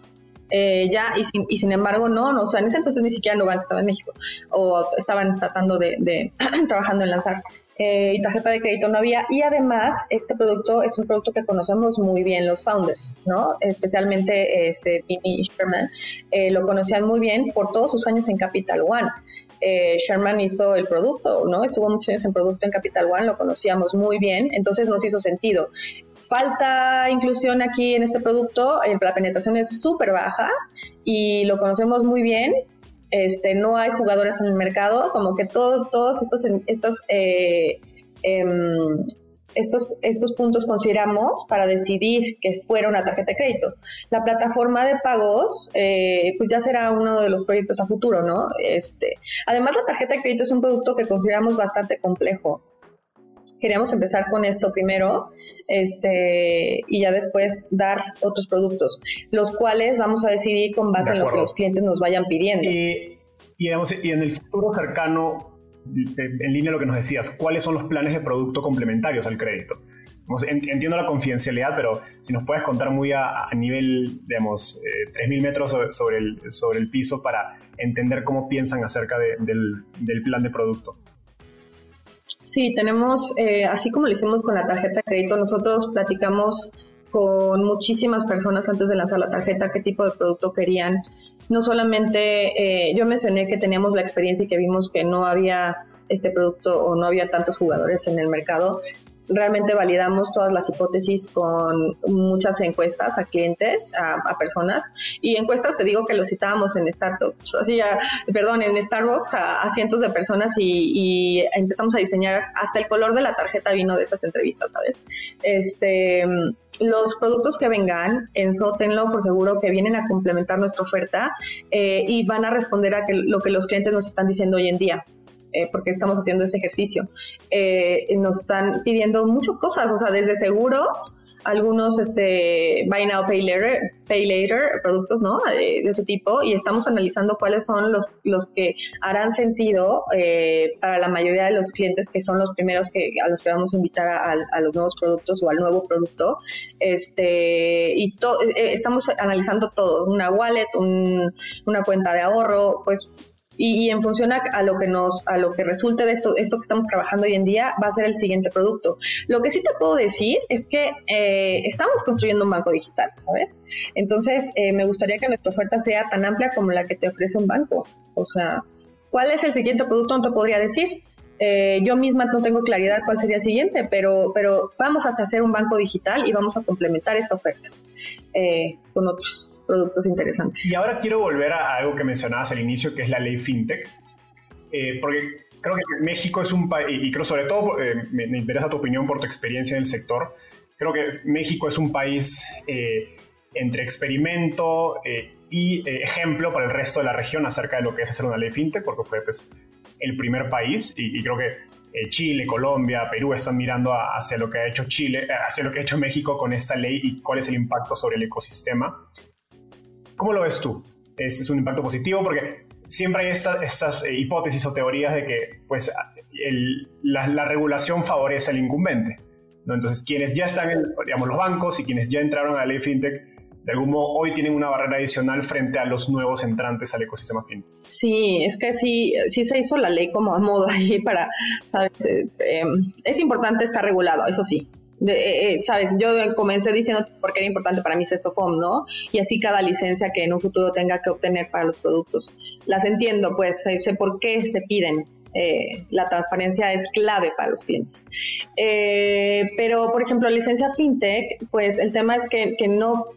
Eh, ya, y sin, y sin, embargo, no, no, o sea, en ese entonces ni siquiera Nubank estaba en México, o estaban tratando de, de trabajando en lanzar. Eh, y tarjeta de crédito no había. Y además, este producto es un producto que conocemos muy bien los founders, ¿no? Especialmente este Vinny Sherman, eh, lo conocían muy bien por todos sus años en Capital One. Sherman hizo el producto, ¿no? Estuvo muchos años en producto en Capital One, lo conocíamos muy bien, entonces nos hizo sentido falta inclusión aquí en este producto, eh, la penetración es súper baja y lo conocemos muy bien. Este, no hay jugadores en el mercado, como que todo, todos estos, estos, eh, em, estos, estos puntos consideramos para decidir que fuera una tarjeta de crédito. La plataforma de pagos, eh, pues ya será uno de los proyectos a futuro, ¿no? Este, además, la tarjeta de crédito es un producto que consideramos bastante complejo queríamos empezar con esto primero este, y ya después dar otros productos, los cuales vamos a decidir con base en lo que los clientes nos vayan pidiendo. Y, y, y en el futuro cercano, en línea lo que nos decías, ¿cuáles son los planes de producto complementarios al crédito? Entiendo la confidencialidad, pero si nos puedes contar muy a, nivel, digamos, 3.000 eh, metros sobre, el, sobre el piso para entender cómo piensan acerca del, del plan de producto. Sí, tenemos, eh, así como lo hicimos con la tarjeta de crédito, nosotros platicamos con muchísimas personas antes de lanzar la tarjeta qué tipo de producto querían. No solamente, eh, yo mencioné que teníamos la experiencia y que vimos que no había este producto o no había tantos jugadores en el mercado, realmente validamos todas las hipótesis con muchas encuestas a clientes, a, personas, y encuestas te digo que lo citábamos en Startups, así perdón, en Starbucks a, cientos de personas y, empezamos a diseñar, hasta el color de la tarjeta vino de esas entrevistas, ¿sabes? Este, los productos que vengan, ensótenlo por seguro que vienen a complementar nuestra oferta eh, y van a responder a lo que los clientes nos están diciendo hoy en día. Eh, porque estamos haciendo este ejercicio. Eh, nos están pidiendo muchas cosas, o sea, desde seguros algunos este, buy now, pay later, pay later productos, ¿no? De, ese tipo y estamos analizando cuáles son los, los que harán sentido eh, para la mayoría de los clientes que son los primeros que, a los que vamos a invitar a, los nuevos productos o al nuevo producto. Este, y eh, estamos analizando todo, una wallet, una cuenta de ahorro, pues y, en función a, lo que nos, a lo que resulte de esto, esto que estamos trabajando hoy en día, va a ser el siguiente producto. Lo que sí te puedo decir es que eh, estamos construyendo un banco digital, ¿sabes? Entonces, eh, me gustaría que nuestra oferta sea tan amplia como la que te ofrece un banco. O sea, ¿cuál es el siguiente producto? No podría decir. Eh, yo misma no tengo claridad cuál sería el siguiente, pero, pero vamos a hacer un banco digital y vamos a complementar esta oferta eh, con otros productos interesantes. Y ahora quiero volver a algo que mencionabas al inicio, que es la ley FinTech, eh, porque creo que México es un país, y creo sobre todo, me, me, interesa tu opinión por tu experiencia en el sector, creo que México es un país entre experimento y ejemplo para el resto de la región acerca de lo que es hacer una ley FinTech, porque fue pues, el primer país y, creo que eh, Chile, Colombia, Perú están mirando hacia lo que ha hecho Chile, eh, hacia lo que ha hecho México con esta ley y cuál es el impacto sobre el ecosistema. ¿Cómo lo ves tú? ¿Es, es un impacto positivo? Porque siempre hay estas eh, hipótesis o teorías de que pues, la, regulación favorece al incumbente. ¿no? Entonces, quienes ya están en digamos, los bancos y quienes ya entraron a la ley fintech de algún modo hoy tienen una barrera adicional frente a los nuevos entrantes al ecosistema fintech. Sí, es que sí, sí se hizo la ley como a modo ahí para, ¿sabes? Eh, em, es importante estar regulado, eso sí, eh, eh, sabes, yo comencé diciendo porque era importante para mí CESOFOM, ¿no? Y así cada licencia que en un futuro tenga que obtener para los productos. Las entiendo, pues sé, por qué se piden. la transparencia es clave para los clientes. pero, por ejemplo, licencia fintech, pues el tema es que, que no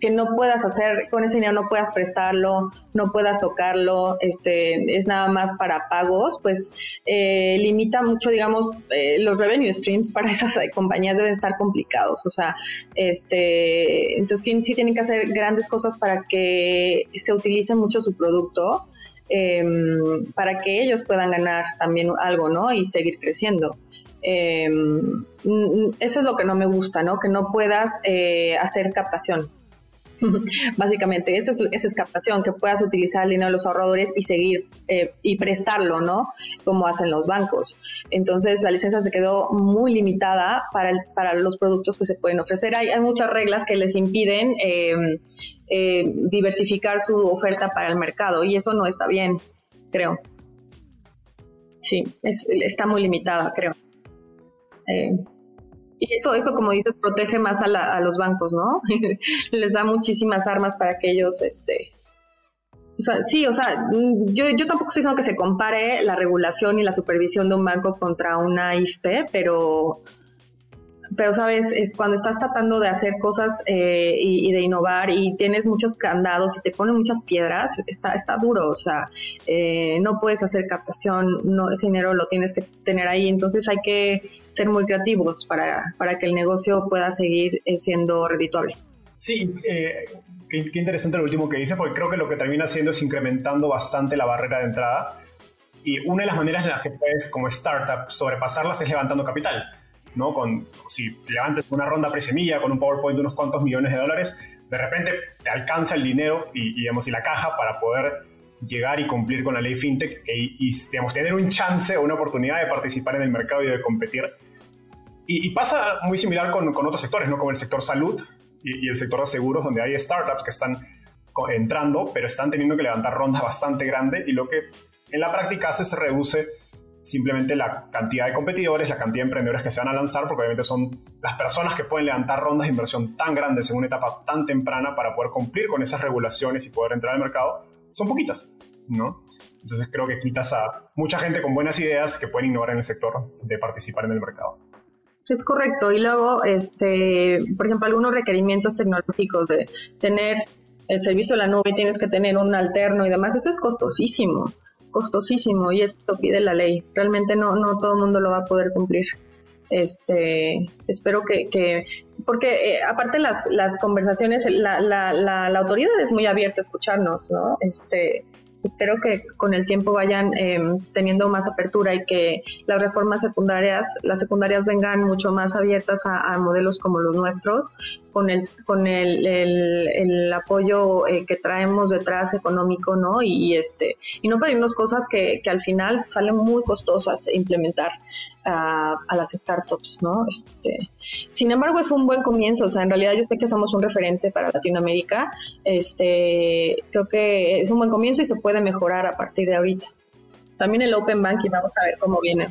que no puedas hacer con ese dinero, no puedas prestarlo, no puedas tocarlo, este, es nada más para pagos, pues eh, limita mucho, digamos, eh, los revenue streams para esas compañías deben estar complicados, o sea, este, entonces sí, tienen que hacer grandes cosas para que se utilice mucho su producto. Em, para que ellos puedan ganar también algo, ¿no? Y seguir creciendo. Em, eso es lo que no me gusta, ¿no? Que no puedas eh, hacer captación. Básicamente, eso es, es captación, que puedas utilizar el dinero de los ahorradores y seguir eh, y prestarlo, ¿no? Como hacen los bancos. Entonces, la licencia se quedó muy limitada para, para los productos que se pueden ofrecer. Hay, muchas reglas que les impiden em, eh, diversificar su oferta para el mercado y eso no está bien, creo. Sí, está muy limitada, creo. Y eso, eso como dices, protege más a, los bancos, ¿no? Les da muchísimas armas para que ellos, este, o sea, sí, o sea, yo, yo tampoco estoy diciendo que se compare la regulación y la supervisión de un banco contra una IFP, pero pero sabes, es cuando estás tratando de hacer cosas eh, y, de innovar y tienes muchos candados y te ponen muchas piedras, está, está duro, o sea, eh, no puedes hacer captación, no, ese dinero lo tienes que tener ahí, entonces hay que ser muy creativos para, para que el negocio pueda seguir eh, siendo redituable. Sí, qué, qué, interesante lo último que dice, porque creo que lo que termina haciendo es incrementando bastante la barrera de entrada. Y una de las maneras en las que puedes, como startup, sobrepasarlas es levantando capital. ¿No? Con, si levantes una ronda pre-semilla con un PowerPoint de unos cuantos millones de dólares, de repente te alcanza el dinero y, digamos, y la caja para poder llegar y cumplir con la ley fintech e, y, digamos, tener un chance o una oportunidad de participar en el mercado y de competir. Y, pasa muy similar con, con, otros sectores, ¿no? como el sector salud y, el sector de seguros, donde hay startups que están entrando, pero están teniendo que levantar rondas bastante grandes y lo que en la práctica hace se reduce simplemente la cantidad de competidores, la cantidad de emprendedores que se van a lanzar, porque obviamente son las personas que pueden levantar rondas de inversión tan grandes en una etapa tan temprana para poder cumplir con esas regulaciones y poder entrar al mercado, son poquitas, ¿no? Entonces creo que quitas a mucha gente con buenas ideas que pueden innovar en el sector de participar en el mercado. Es correcto. Y luego, este, por ejemplo, algunos requerimientos tecnológicos de tener el servicio de la nube, tienes que tener un alterno y demás, eso es costosísimo costosísimo y esto pide la ley. Realmente no, no todo el mundo lo va a poder cumplir. Este, espero que, que porque eh, aparte las, las conversaciones, la, la, la, autoridad es muy abierta a escucharnos, ¿no? Este, espero que con el tiempo vayan em, teniendo más apertura y que las reformas secundarias, las secundarias vengan mucho más abiertas a, modelos como los nuestros, con el, con el, el, apoyo eh, que traemos detrás económico, ¿no? Y, este, y no pedirnos cosas que, que al final salen muy costosas implementar a, a, las startups, ¿no? Este, sin embargo, es un buen comienzo, o sea, en realidad yo sé que somos un referente para Latinoamérica, este, creo que es un buen comienzo y se puede mejorar a partir de ahorita. También el Open Banking, vamos a ver cómo viene.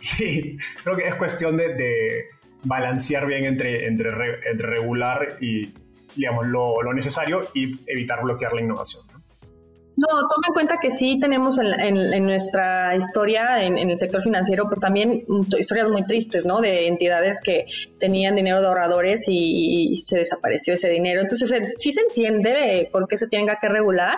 Sí, creo que es cuestión de, balancear bien entre, entre, entre regular y, digamos, lo necesario y evitar bloquear la innovación. No, toma en cuenta que sí tenemos en, nuestra historia, en, el sector financiero, pues también historias muy tristes, ¿no? De entidades que tenían dinero de ahorradores y, se desapareció ese dinero. Entonces, sí se entiende por qué se tenga que regular.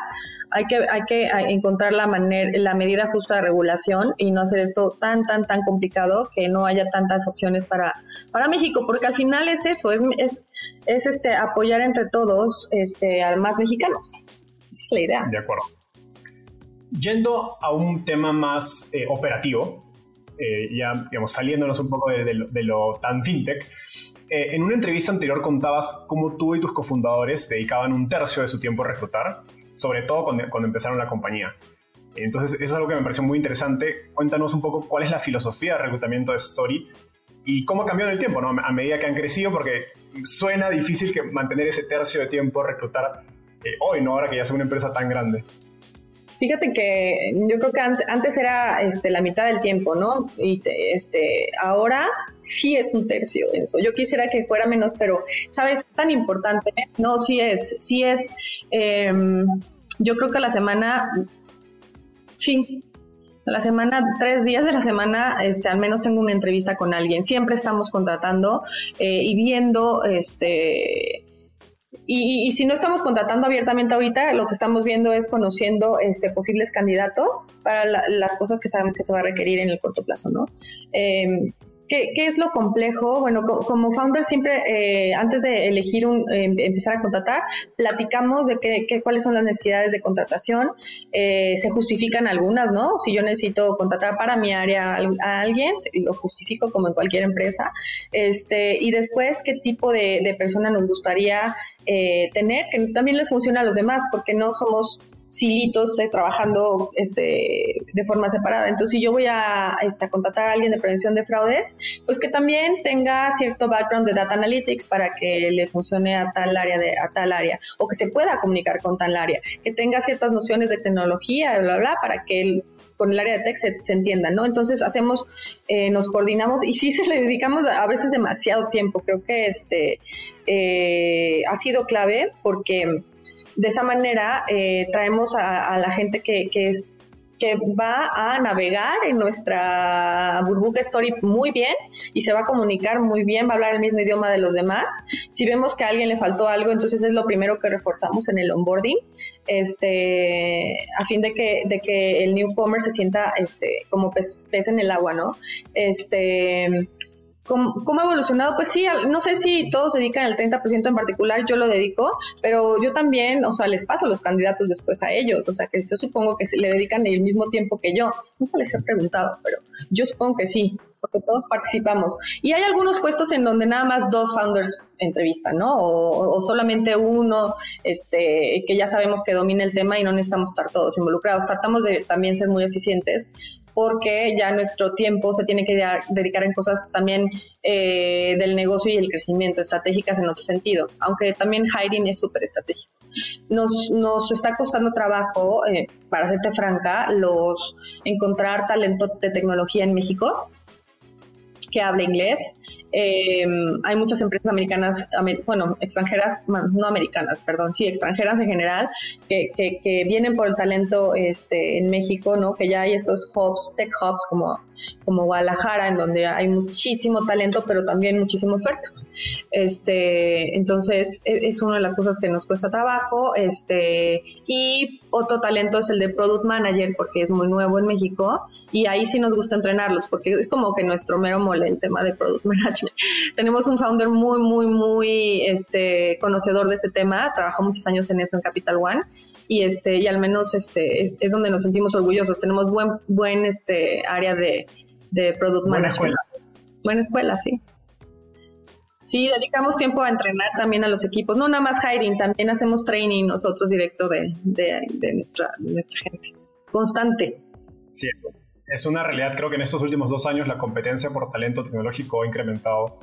Hay que, hay que encontrar la, manera, la medida justa de regulación y no hacer esto tan, tan, tan complicado que no haya tantas opciones para, para México, porque al final es eso, es, es, es este, apoyar entre todos este, a más mexicanos es la idea. De acuerdo. Yendo a un tema más eh, operativo, eh, ya digamos, saliéndonos un poco de, lo, tan fintech, eh, en una entrevista anterior contabas cómo tú y tus cofundadores dedicaban un tercio de su tiempo a reclutar, sobre todo cuando, empezaron la compañía. Entonces, eso es algo que me pareció muy interesante. Cuéntanos un poco cuál es la filosofía de reclutamiento de Story y cómo ha cambiado el tiempo, ¿no? A medida que han crecido, porque suena difícil que mantener ese tercio de tiempo, reclutar hoy, ¿no? Ahora que ya es una empresa tan grande. Fíjate que yo creo que antes era este, la mitad del tiempo, ¿no? Y este, ahora sí es un tercio eso. Yo quisiera que fuera menos, pero, ¿sabes? Tan importante. No, sí es, sí es. Em, yo creo que la semana, sí, la semana, tres días de la semana, este, al menos tengo una entrevista con alguien. Siempre estamos contratando eh, y viendo, este, y, si no estamos contratando abiertamente ahorita, lo que estamos viendo es conociendo este, posibles candidatos para las cosas que sabemos que se va a requerir en el corto plazo, ¿no? Eh, ¿Qué, es lo complejo? Bueno, como founder siempre, eh, antes de elegir un, em, empezar a contratar, platicamos de qué, cuáles son las necesidades de contratación. Eh, se justifican algunas, ¿no? Si yo necesito contratar para mi área a alguien, lo justifico como en cualquier empresa. Este, y después, ¿qué tipo de, de persona nos gustaría eh, tener? Que también les funciona a los demás, porque no somos silitos eh, trabajando este, de forma separada. Entonces, si yo voy a, este, a, contratar a alguien de prevención de fraudes, pues que también tenga cierto background de data analytics para que le funcione a tal área, de, a tal área, o que se pueda comunicar con tal área, que tenga ciertas nociones de tecnología, bla, bla, para que él con el área de tech se, entienda, ¿no? Entonces hacemos, eh, nos coordinamos y sí se le dedicamos a, veces demasiado tiempo. Creo que este eh, ha sido clave porque de esa manera eh, traemos a, la gente que, es que va a navegar en nuestra burbuja story muy bien y se va a comunicar muy bien, va a hablar el mismo idioma de los demás. Si vemos que a alguien le faltó algo, entonces es lo primero que reforzamos en el onboarding, este, a fin de que, de que el newcomer se sienta este, como pez, pez en el agua, ¿no? Este, ¿Cómo, ha evolucionado? Pues sí, no sé si todos dedican al 30% en particular, yo lo dedico, pero yo también, o sea, les paso los candidatos después a ellos, o sea, que yo supongo que le dedican el mismo tiempo que yo. Nunca les he preguntado, pero yo supongo que sí, porque todos participamos. Y hay algunos puestos en donde nada más dos founders entrevistan, ¿no? O, solamente uno, este, que ya sabemos que domina el tema y no necesitamos estar todos involucrados. Tratamos de también ser muy eficientes porque ya nuestro tiempo se tiene que dedicar en cosas también eh, del negocio y el crecimiento, estratégicas en otro sentido, aunque también hiring es súper estratégico. Nos, nos está costando trabajo, eh, para serte franca, los encontrar talento de tecnología en México que habla inglés. Eh, hay muchas empresas americanas, bueno, extranjeras, no americanas, perdón, sí, extranjeras en general, que, que, vienen por el talento este, en México, ¿no? Que ya hay estos hubs, tech hubs como, como Guadalajara, en donde hay muchísimo talento, pero también muchísima oferta. Este, entonces, e, es una de las cosas que nos cuesta trabajo. Este, y otro talento es el de Product Manager, porque es muy nuevo en México, y ahí sí nos gusta entrenarlos, porque es como que nuestro mero mole el tema de Product Management tenemos un founder muy, muy, muy este, conocedor de ese tema, trabajó muchos años en eso en Capital One y este y al menos este es, donde nos sentimos orgullosos. Tenemos buen buen este área de, de product Buena Escuela. Buena escuela, sí. Sí, dedicamos tiempo a entrenar también a los equipos, no nada más hiring, también hacemos training nosotros directo de, de, nuestra, nuestra gente, constante. Sí, es una realidad, creo que en estos últimos dos años la competencia por talento tecnológico ha incrementado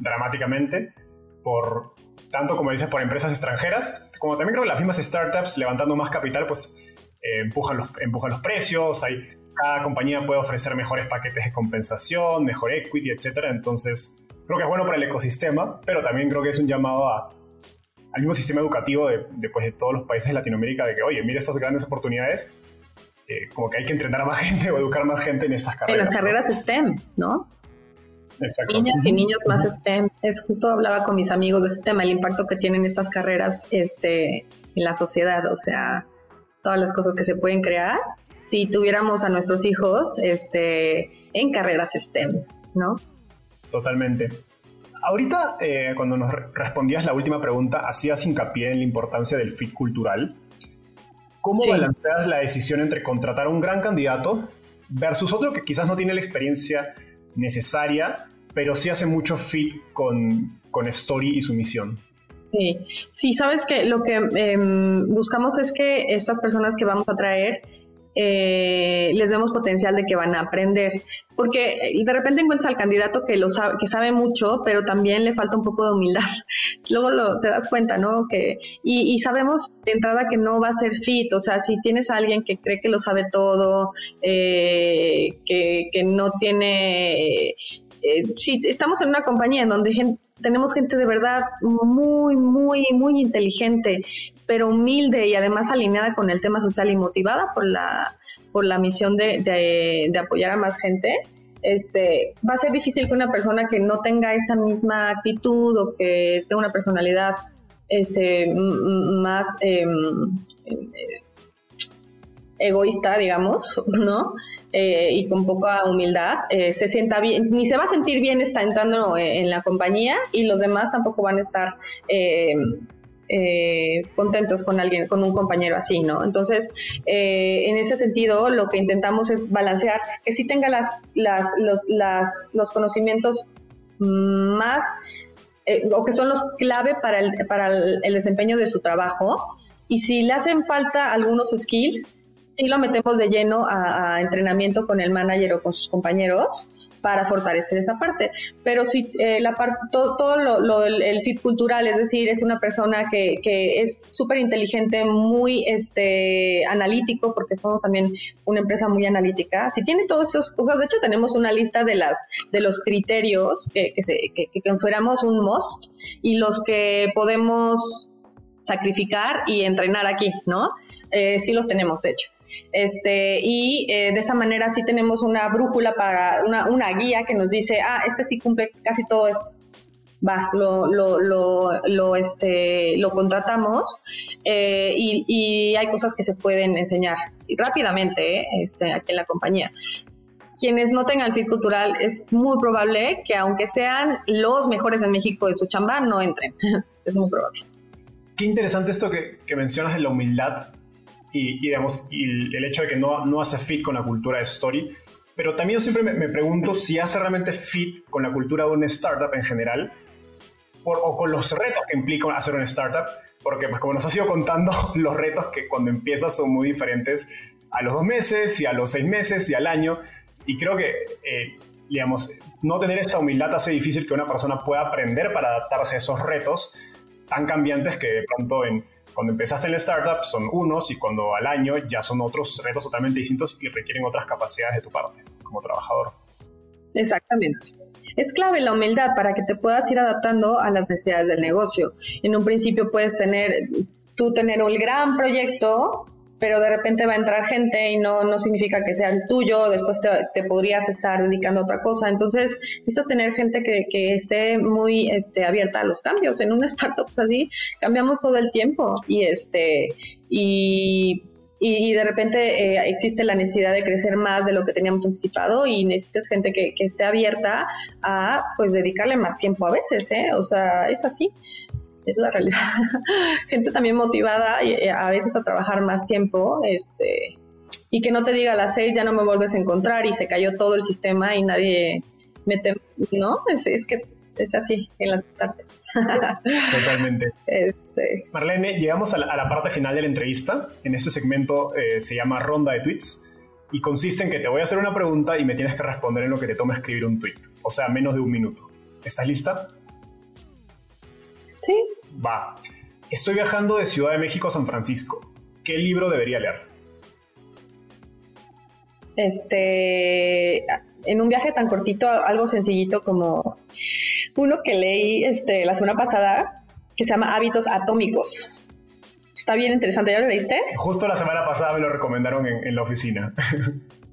dramáticamente, por tanto como dices, por empresas extranjeras, como también creo que las mismas startups levantando más capital, pues eh, empujan, los, empujan los precios, hay, cada compañía puede ofrecer mejores paquetes de compensación, mejor equity, etcétera, entonces creo que es bueno para el ecosistema, pero también creo que es un llamado a, al mismo sistema educativo de, de, pues, de, todos los países de Latinoamérica de que, oye, mira estas grandes oportunidades, eh, como que hay que entrenar a más gente o educar más gente en estas carreras. En las carreras STEM, ¿no? Exacto. Niñas y niños más STEM. Es justo hablaba con mis amigos de este tema, el impacto que tienen estas carreras este, en la sociedad, o sea, todas las cosas que se pueden crear si tuviéramos a nuestros hijos este, en carreras STEM, ¿no? Totalmente. Ahorita, eh, cuando nos respondías la última pregunta, hacías hincapié en la importancia del fit cultural. ¿Cómo balanceas la decisión entre contratar a un gran candidato versus otro que quizás no tiene la experiencia necesaria, pero sí hace mucho fit con, con Story y su misión? Sí, sí sabes que lo que em, buscamos es que estas personas que vamos a traer eh, les vemos potencial de que van a aprender. Porque de repente encuentras al candidato que, lo sabe, que sabe mucho, pero también le falta un poco de humildad. Luego lo, te das cuenta, ¿no? Que, y, sabemos de entrada que no va a ser fit. O sea, si tienes a alguien que cree que lo sabe todo, eh, que, que, no tiene... Eh, si estamos en una compañía en donde gente, tenemos gente de verdad muy, muy, muy inteligente, pero humilde y además alineada con el tema social y motivada por la, por la misión de, de, apoyar a más gente. Este, va a ser difícil que una persona que no tenga esa misma actitud o que tenga una personalidad este, más em, eh, egoísta, digamos, ¿no? Eh, y con poca humildad, eh, se sienta bien, ni se va a sentir bien está entrando eh, en la compañía y los demás tampoco van a estar contentos con alguien, con un compañero así, ¿no? Entonces, en ese sentido, lo que intentamos es balancear que sí tenga las, las, los, los conocimientos más o que son los clave para el, para el desempeño de su trabajo y si le hacen falta algunos skills, sí lo metemos de lleno a, entrenamiento con el manager o con sus compañeros para fortalecer esa parte. Pero sí, eh, la parte, todo, lo, del el fit cultural, es decir, es una persona que, que es súper inteligente, muy este, analítico, porque somos también una empresa muy analítica. Si tiene todas esas cosas, de hecho tenemos una lista de, las, de los criterios que, que consideramos un must y los que podemos sacrificar y entrenar aquí, ¿no? Eh, sí los tenemos hecho. Este, y eh, de esa manera sí tenemos una brújula para una, una, guía que nos dice, ah, este sí cumple casi todo esto. Va, lo, lo, lo, lo este, lo contratamos eh, y, y, hay cosas que se pueden enseñar rápidamente eh, este, aquí en la compañía quienes no tengan fit cultural es muy probable que aunque sean los mejores en México de su chamba, no entren. es muy probable. Qué interesante esto que, que mencionas de la humildad y, digamos, y el hecho de que no, no hace fit con la cultura de Story. Pero también yo siempre me, pregunto si hace realmente fit con la cultura de una startup en general o con los retos que implica hacer una startup. Porque, pues, como nos ha sido contando, los retos que cuando empiezas son muy diferentes a los dos meses y a los seis meses y al año. Y creo que, eh, digamos, no tener esa humildad hace difícil que una persona pueda aprender para adaptarse a esos retos tan cambiantes que de pronto en cuando empezaste en la startup son unos y cuando al año ya son otros retos totalmente distintos y requieren otras capacidades de tu parte como trabajador. Exactamente. Es clave la humildad para que te puedas ir adaptando a las necesidades del negocio. En un principio puedes tener, tú tener un gran proyecto pero de repente va a entrar gente y no, no significa que sea el tuyo, después te, podrías estar dedicando a otra cosa. Entonces, necesitas tener gente que, que, esté muy este, abierta a los cambios. En una startup pues así, cambiamos todo el tiempo y este, y, y, de repente eh, existe la necesidad de crecer más de lo que teníamos anticipado y necesitas gente que, que esté abierta a pues dedicarle más tiempo a veces, ¿eh? O sea, es así. Es la realidad. Gente también motivada y eh, a veces a trabajar más tiempo, este, y que no te diga a las seis ya no me vuelves a encontrar y se cayó todo el sistema y nadie mete, ¿no? Es, es que es así en las startups. Totalmente. Este, Marlene, llegamos a la, parte final de la entrevista. En este segmento eh, se llama ronda de tweets y consiste en que te voy a hacer una pregunta y me tienes que responder en lo que te toma escribir un tweet, o sea, menos de un minuto. ¿Estás lista? Sí. Va. Estoy viajando de Ciudad de México a San Francisco. ¿Qué libro debería leer? Este, en un viaje tan cortito, algo sencillito como uno que leí este, la semana pasada, que se llama Hábitos Atómicos. Está bien interesante, ¿ya lo leíste? Justo la semana pasada me lo recomendaron en, la oficina.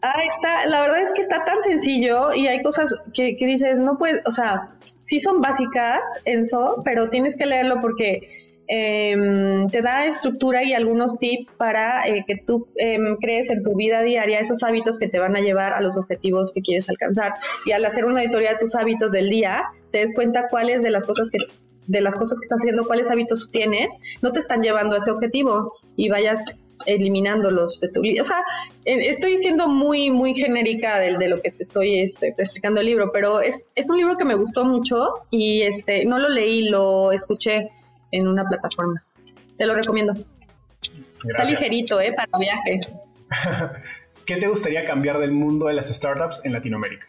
Ah, está, la verdad es que está tan sencillo y hay cosas que, que dices, no puedes, o sea, sí son básicas, eso, pero tienes que leerlo porque Em, te da estructura y algunos tips para eh, que tú em, crees en tu vida diaria esos hábitos que te van a llevar a los objetivos que quieres alcanzar. Y al hacer una auditoría de tus hábitos del día, te des cuenta cuáles de las cosas que de las cosas que estás haciendo, cuáles hábitos tienes, no te están llevando a ese objetivo y vayas eliminándolos de tu vida. O sea, estoy siendo muy, muy genérica de, de lo que te estoy este, explicando el libro, pero es, es un libro que me gustó mucho y este, no lo leí, lo escuché en una plataforma. Te lo recomiendo. Está ligerito, ¿eh? Para viaje. ¿Qué te gustaría cambiar del mundo de las startups en Latinoamérica?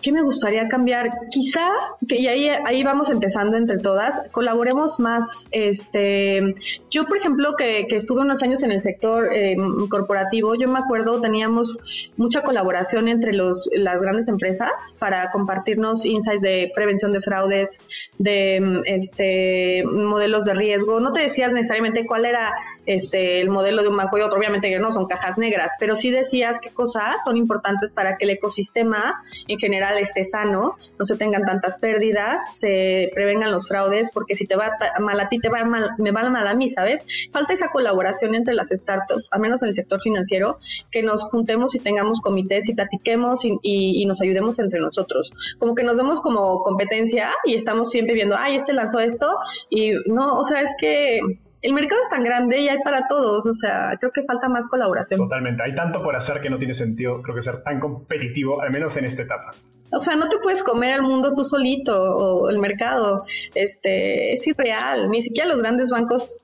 ¿Qué me gustaría cambiar? Quizá, que y ahí, ahí vamos empezando entre todas, colaboremos más. Este, yo, por ejemplo, que, estuve unos años en el sector eh, corporativo, yo me acuerdo, teníamos mucha colaboración entre los, las grandes empresas para compartirnos insights de prevención de fraudes, de este, modelos de riesgo. No te decías necesariamente cuál era este, el modelo de un banco y otro, obviamente que no son cajas negras, pero sí decías qué cosas son importantes para que el ecosistema en general esté sano, no se tengan tantas pérdidas, se prevengan los fraudes, porque si te va mal a ti, te va mal, me va mal a mí, ¿sabes? Falta esa colaboración entre las startups, al menos en el sector financiero, que nos juntemos y tengamos comités y platiquemos y, nos ayudemos entre nosotros. Como que nos demos como competencia y estamos siempre viendo, ay, este lanzó esto y no, o sea, es que el mercado es tan grande y hay para todos, o sea, creo que falta más colaboración. Totalmente, hay tanto por hacer que no tiene sentido, creo que ser tan competitivo, al menos en esta etapa. O sea, no te puedes comer al mundo tú solito o el mercado. Este, es irreal. Ni siquiera los grandes bancos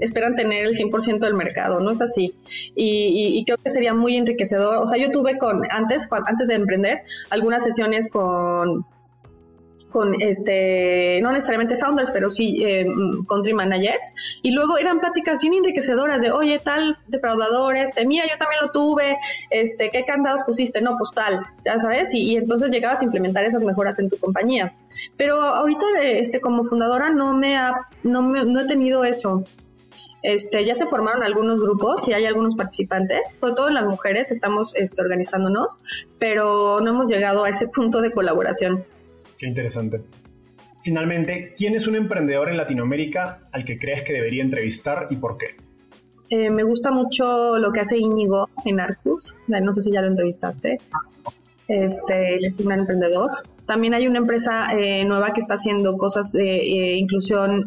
esperan tener el 100% del mercado, no es así. Y, y, creo que sería muy enriquecedor. O sea, yo tuve con, antes, antes de emprender, algunas sesiones con con este, no necesariamente founders, pero sí eh, country managers. Y luego eran pláticas bien enriquecedoras de, oye, tal defraudador, este, mira, yo también lo tuve, este, ¿qué candados pusiste? No, pues tal, ya sabes, y, entonces llegabas a implementar esas mejoras en tu compañía. Pero ahorita, este, como fundadora, no me ha, no, me, no he tenido eso. Este, ya se formaron algunos grupos y hay algunos participantes, sobre todo las mujeres, estamos este, organizándonos, pero no hemos llegado a ese punto de colaboración. Qué interesante. Finalmente, ¿quién es un emprendedor en Latinoamérica al que crees que debería entrevistar y por qué? Eh, me gusta mucho lo que hace Íñigo en Arcus. No sé si ya lo entrevistaste. Este, él es un emprendedor. También hay una empresa eh, nueva que está haciendo cosas de eh, inclusión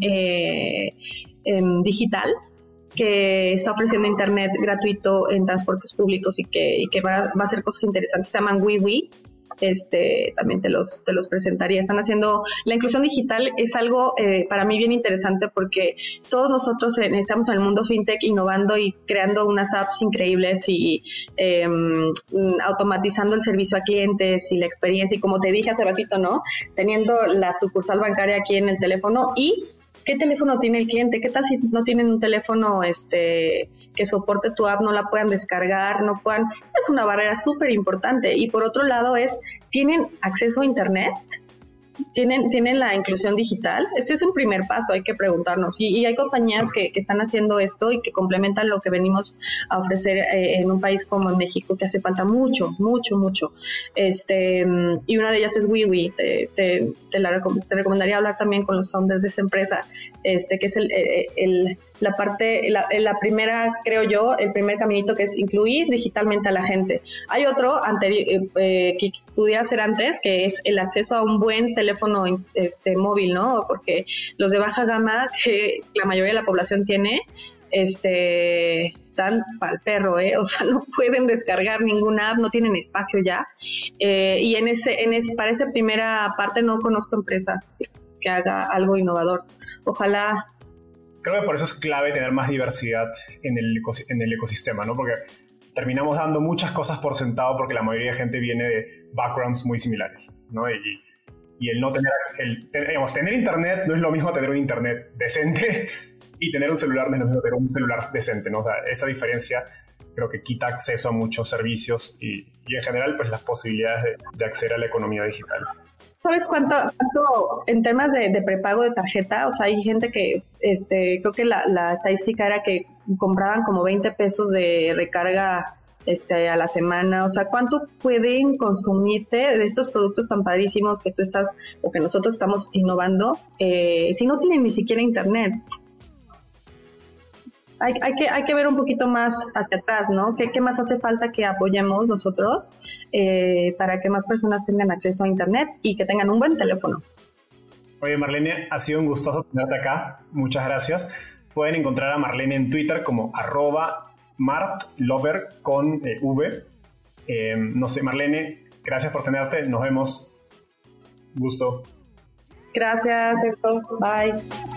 digital, que está ofreciendo internet gratuito en transportes públicos y que, va, va, a hacer cosas interesantes. Se llaman WeWe este, también te los, te los presentaría. Están haciendo, la inclusión digital es algo eh, para mí bien interesante porque todos nosotros estamos en el mundo fintech innovando y creando unas apps increíbles y em, automatizando el servicio a clientes y la experiencia. Y como te dije hace ratito, ¿no? Teniendo la sucursal bancaria aquí en el teléfono y ¿qué teléfono tiene el cliente? ¿Qué tal si no tienen un teléfono este, que soporte tu app, no la puedan descargar, no puedan? Es una barrera súper importante. Y por otro lado es, ¿tienen acceso a Internet? tienen, tienen la inclusión digital. Ese es un primer paso, hay que preguntarnos. Y, hay compañías que, están haciendo esto y que complementan lo que venimos a ofrecer eh, en un país como México, que hace falta mucho, mucho, mucho. Este, y una de ellas es WeWe. Te, te, te, recomendaría hablar también con los founders de esa empresa, este, que es el, eh, el la parte, la, la, primera, creo yo, el primer caminito que es incluir digitalmente a la gente. Hay otro eh, eh, que pudiera ser antes, que es el acceso a un buen teléfono este, móvil, ¿no? Porque los de baja gama, que la mayoría de la población tiene, este, están para el perro, ¿eh? o sea, no pueden descargar ninguna app, no tienen espacio ya. Eh, y en ese, en ese, para esa primera parte no conozco empresa que haga algo innovador. Ojalá. Creo que por eso es clave tener más diversidad en el, en el ecosistema, ¿no? Porque terminamos dando muchas cosas por sentado porque la mayoría de gente viene de backgrounds muy similares, ¿no? Y, y el no tener, el, digamos, tener internet no es lo mismo tener un internet decente y tener un celular no es lo mismo tener un celular decente, ¿no? O sea, esa diferencia creo que quita acceso a muchos servicios y, y en general, pues las posibilidades de, de, acceder a la economía digital. ¿Sabes cuánto, cuánto en temas de, de, prepago de tarjeta? O sea, hay gente que, este, creo que la, la estadística era que compraban como 20 pesos de recarga este, a la semana? O sea, ¿cuánto pueden consumirte de estos productos tan padrísimos que tú estás o que nosotros estamos innovando eh, si no tienen ni siquiera internet? Hay, hay, que, hay que ver un poquito más hacia atrás, ¿no? ¿Qué, qué más hace falta que apoyemos nosotros eh, para que más personas tengan acceso a internet y que tengan un buen teléfono? Oye, Marlene, ha sido un gustoso tenerte acá. Muchas gracias. Pueden encontrar a Marlene en Twitter como arroba Mart Lover con eh, V. Eh, no sé, Marlene, gracias por tenerte. Nos vemos. Gusto. Gracias, Héctor. Bye.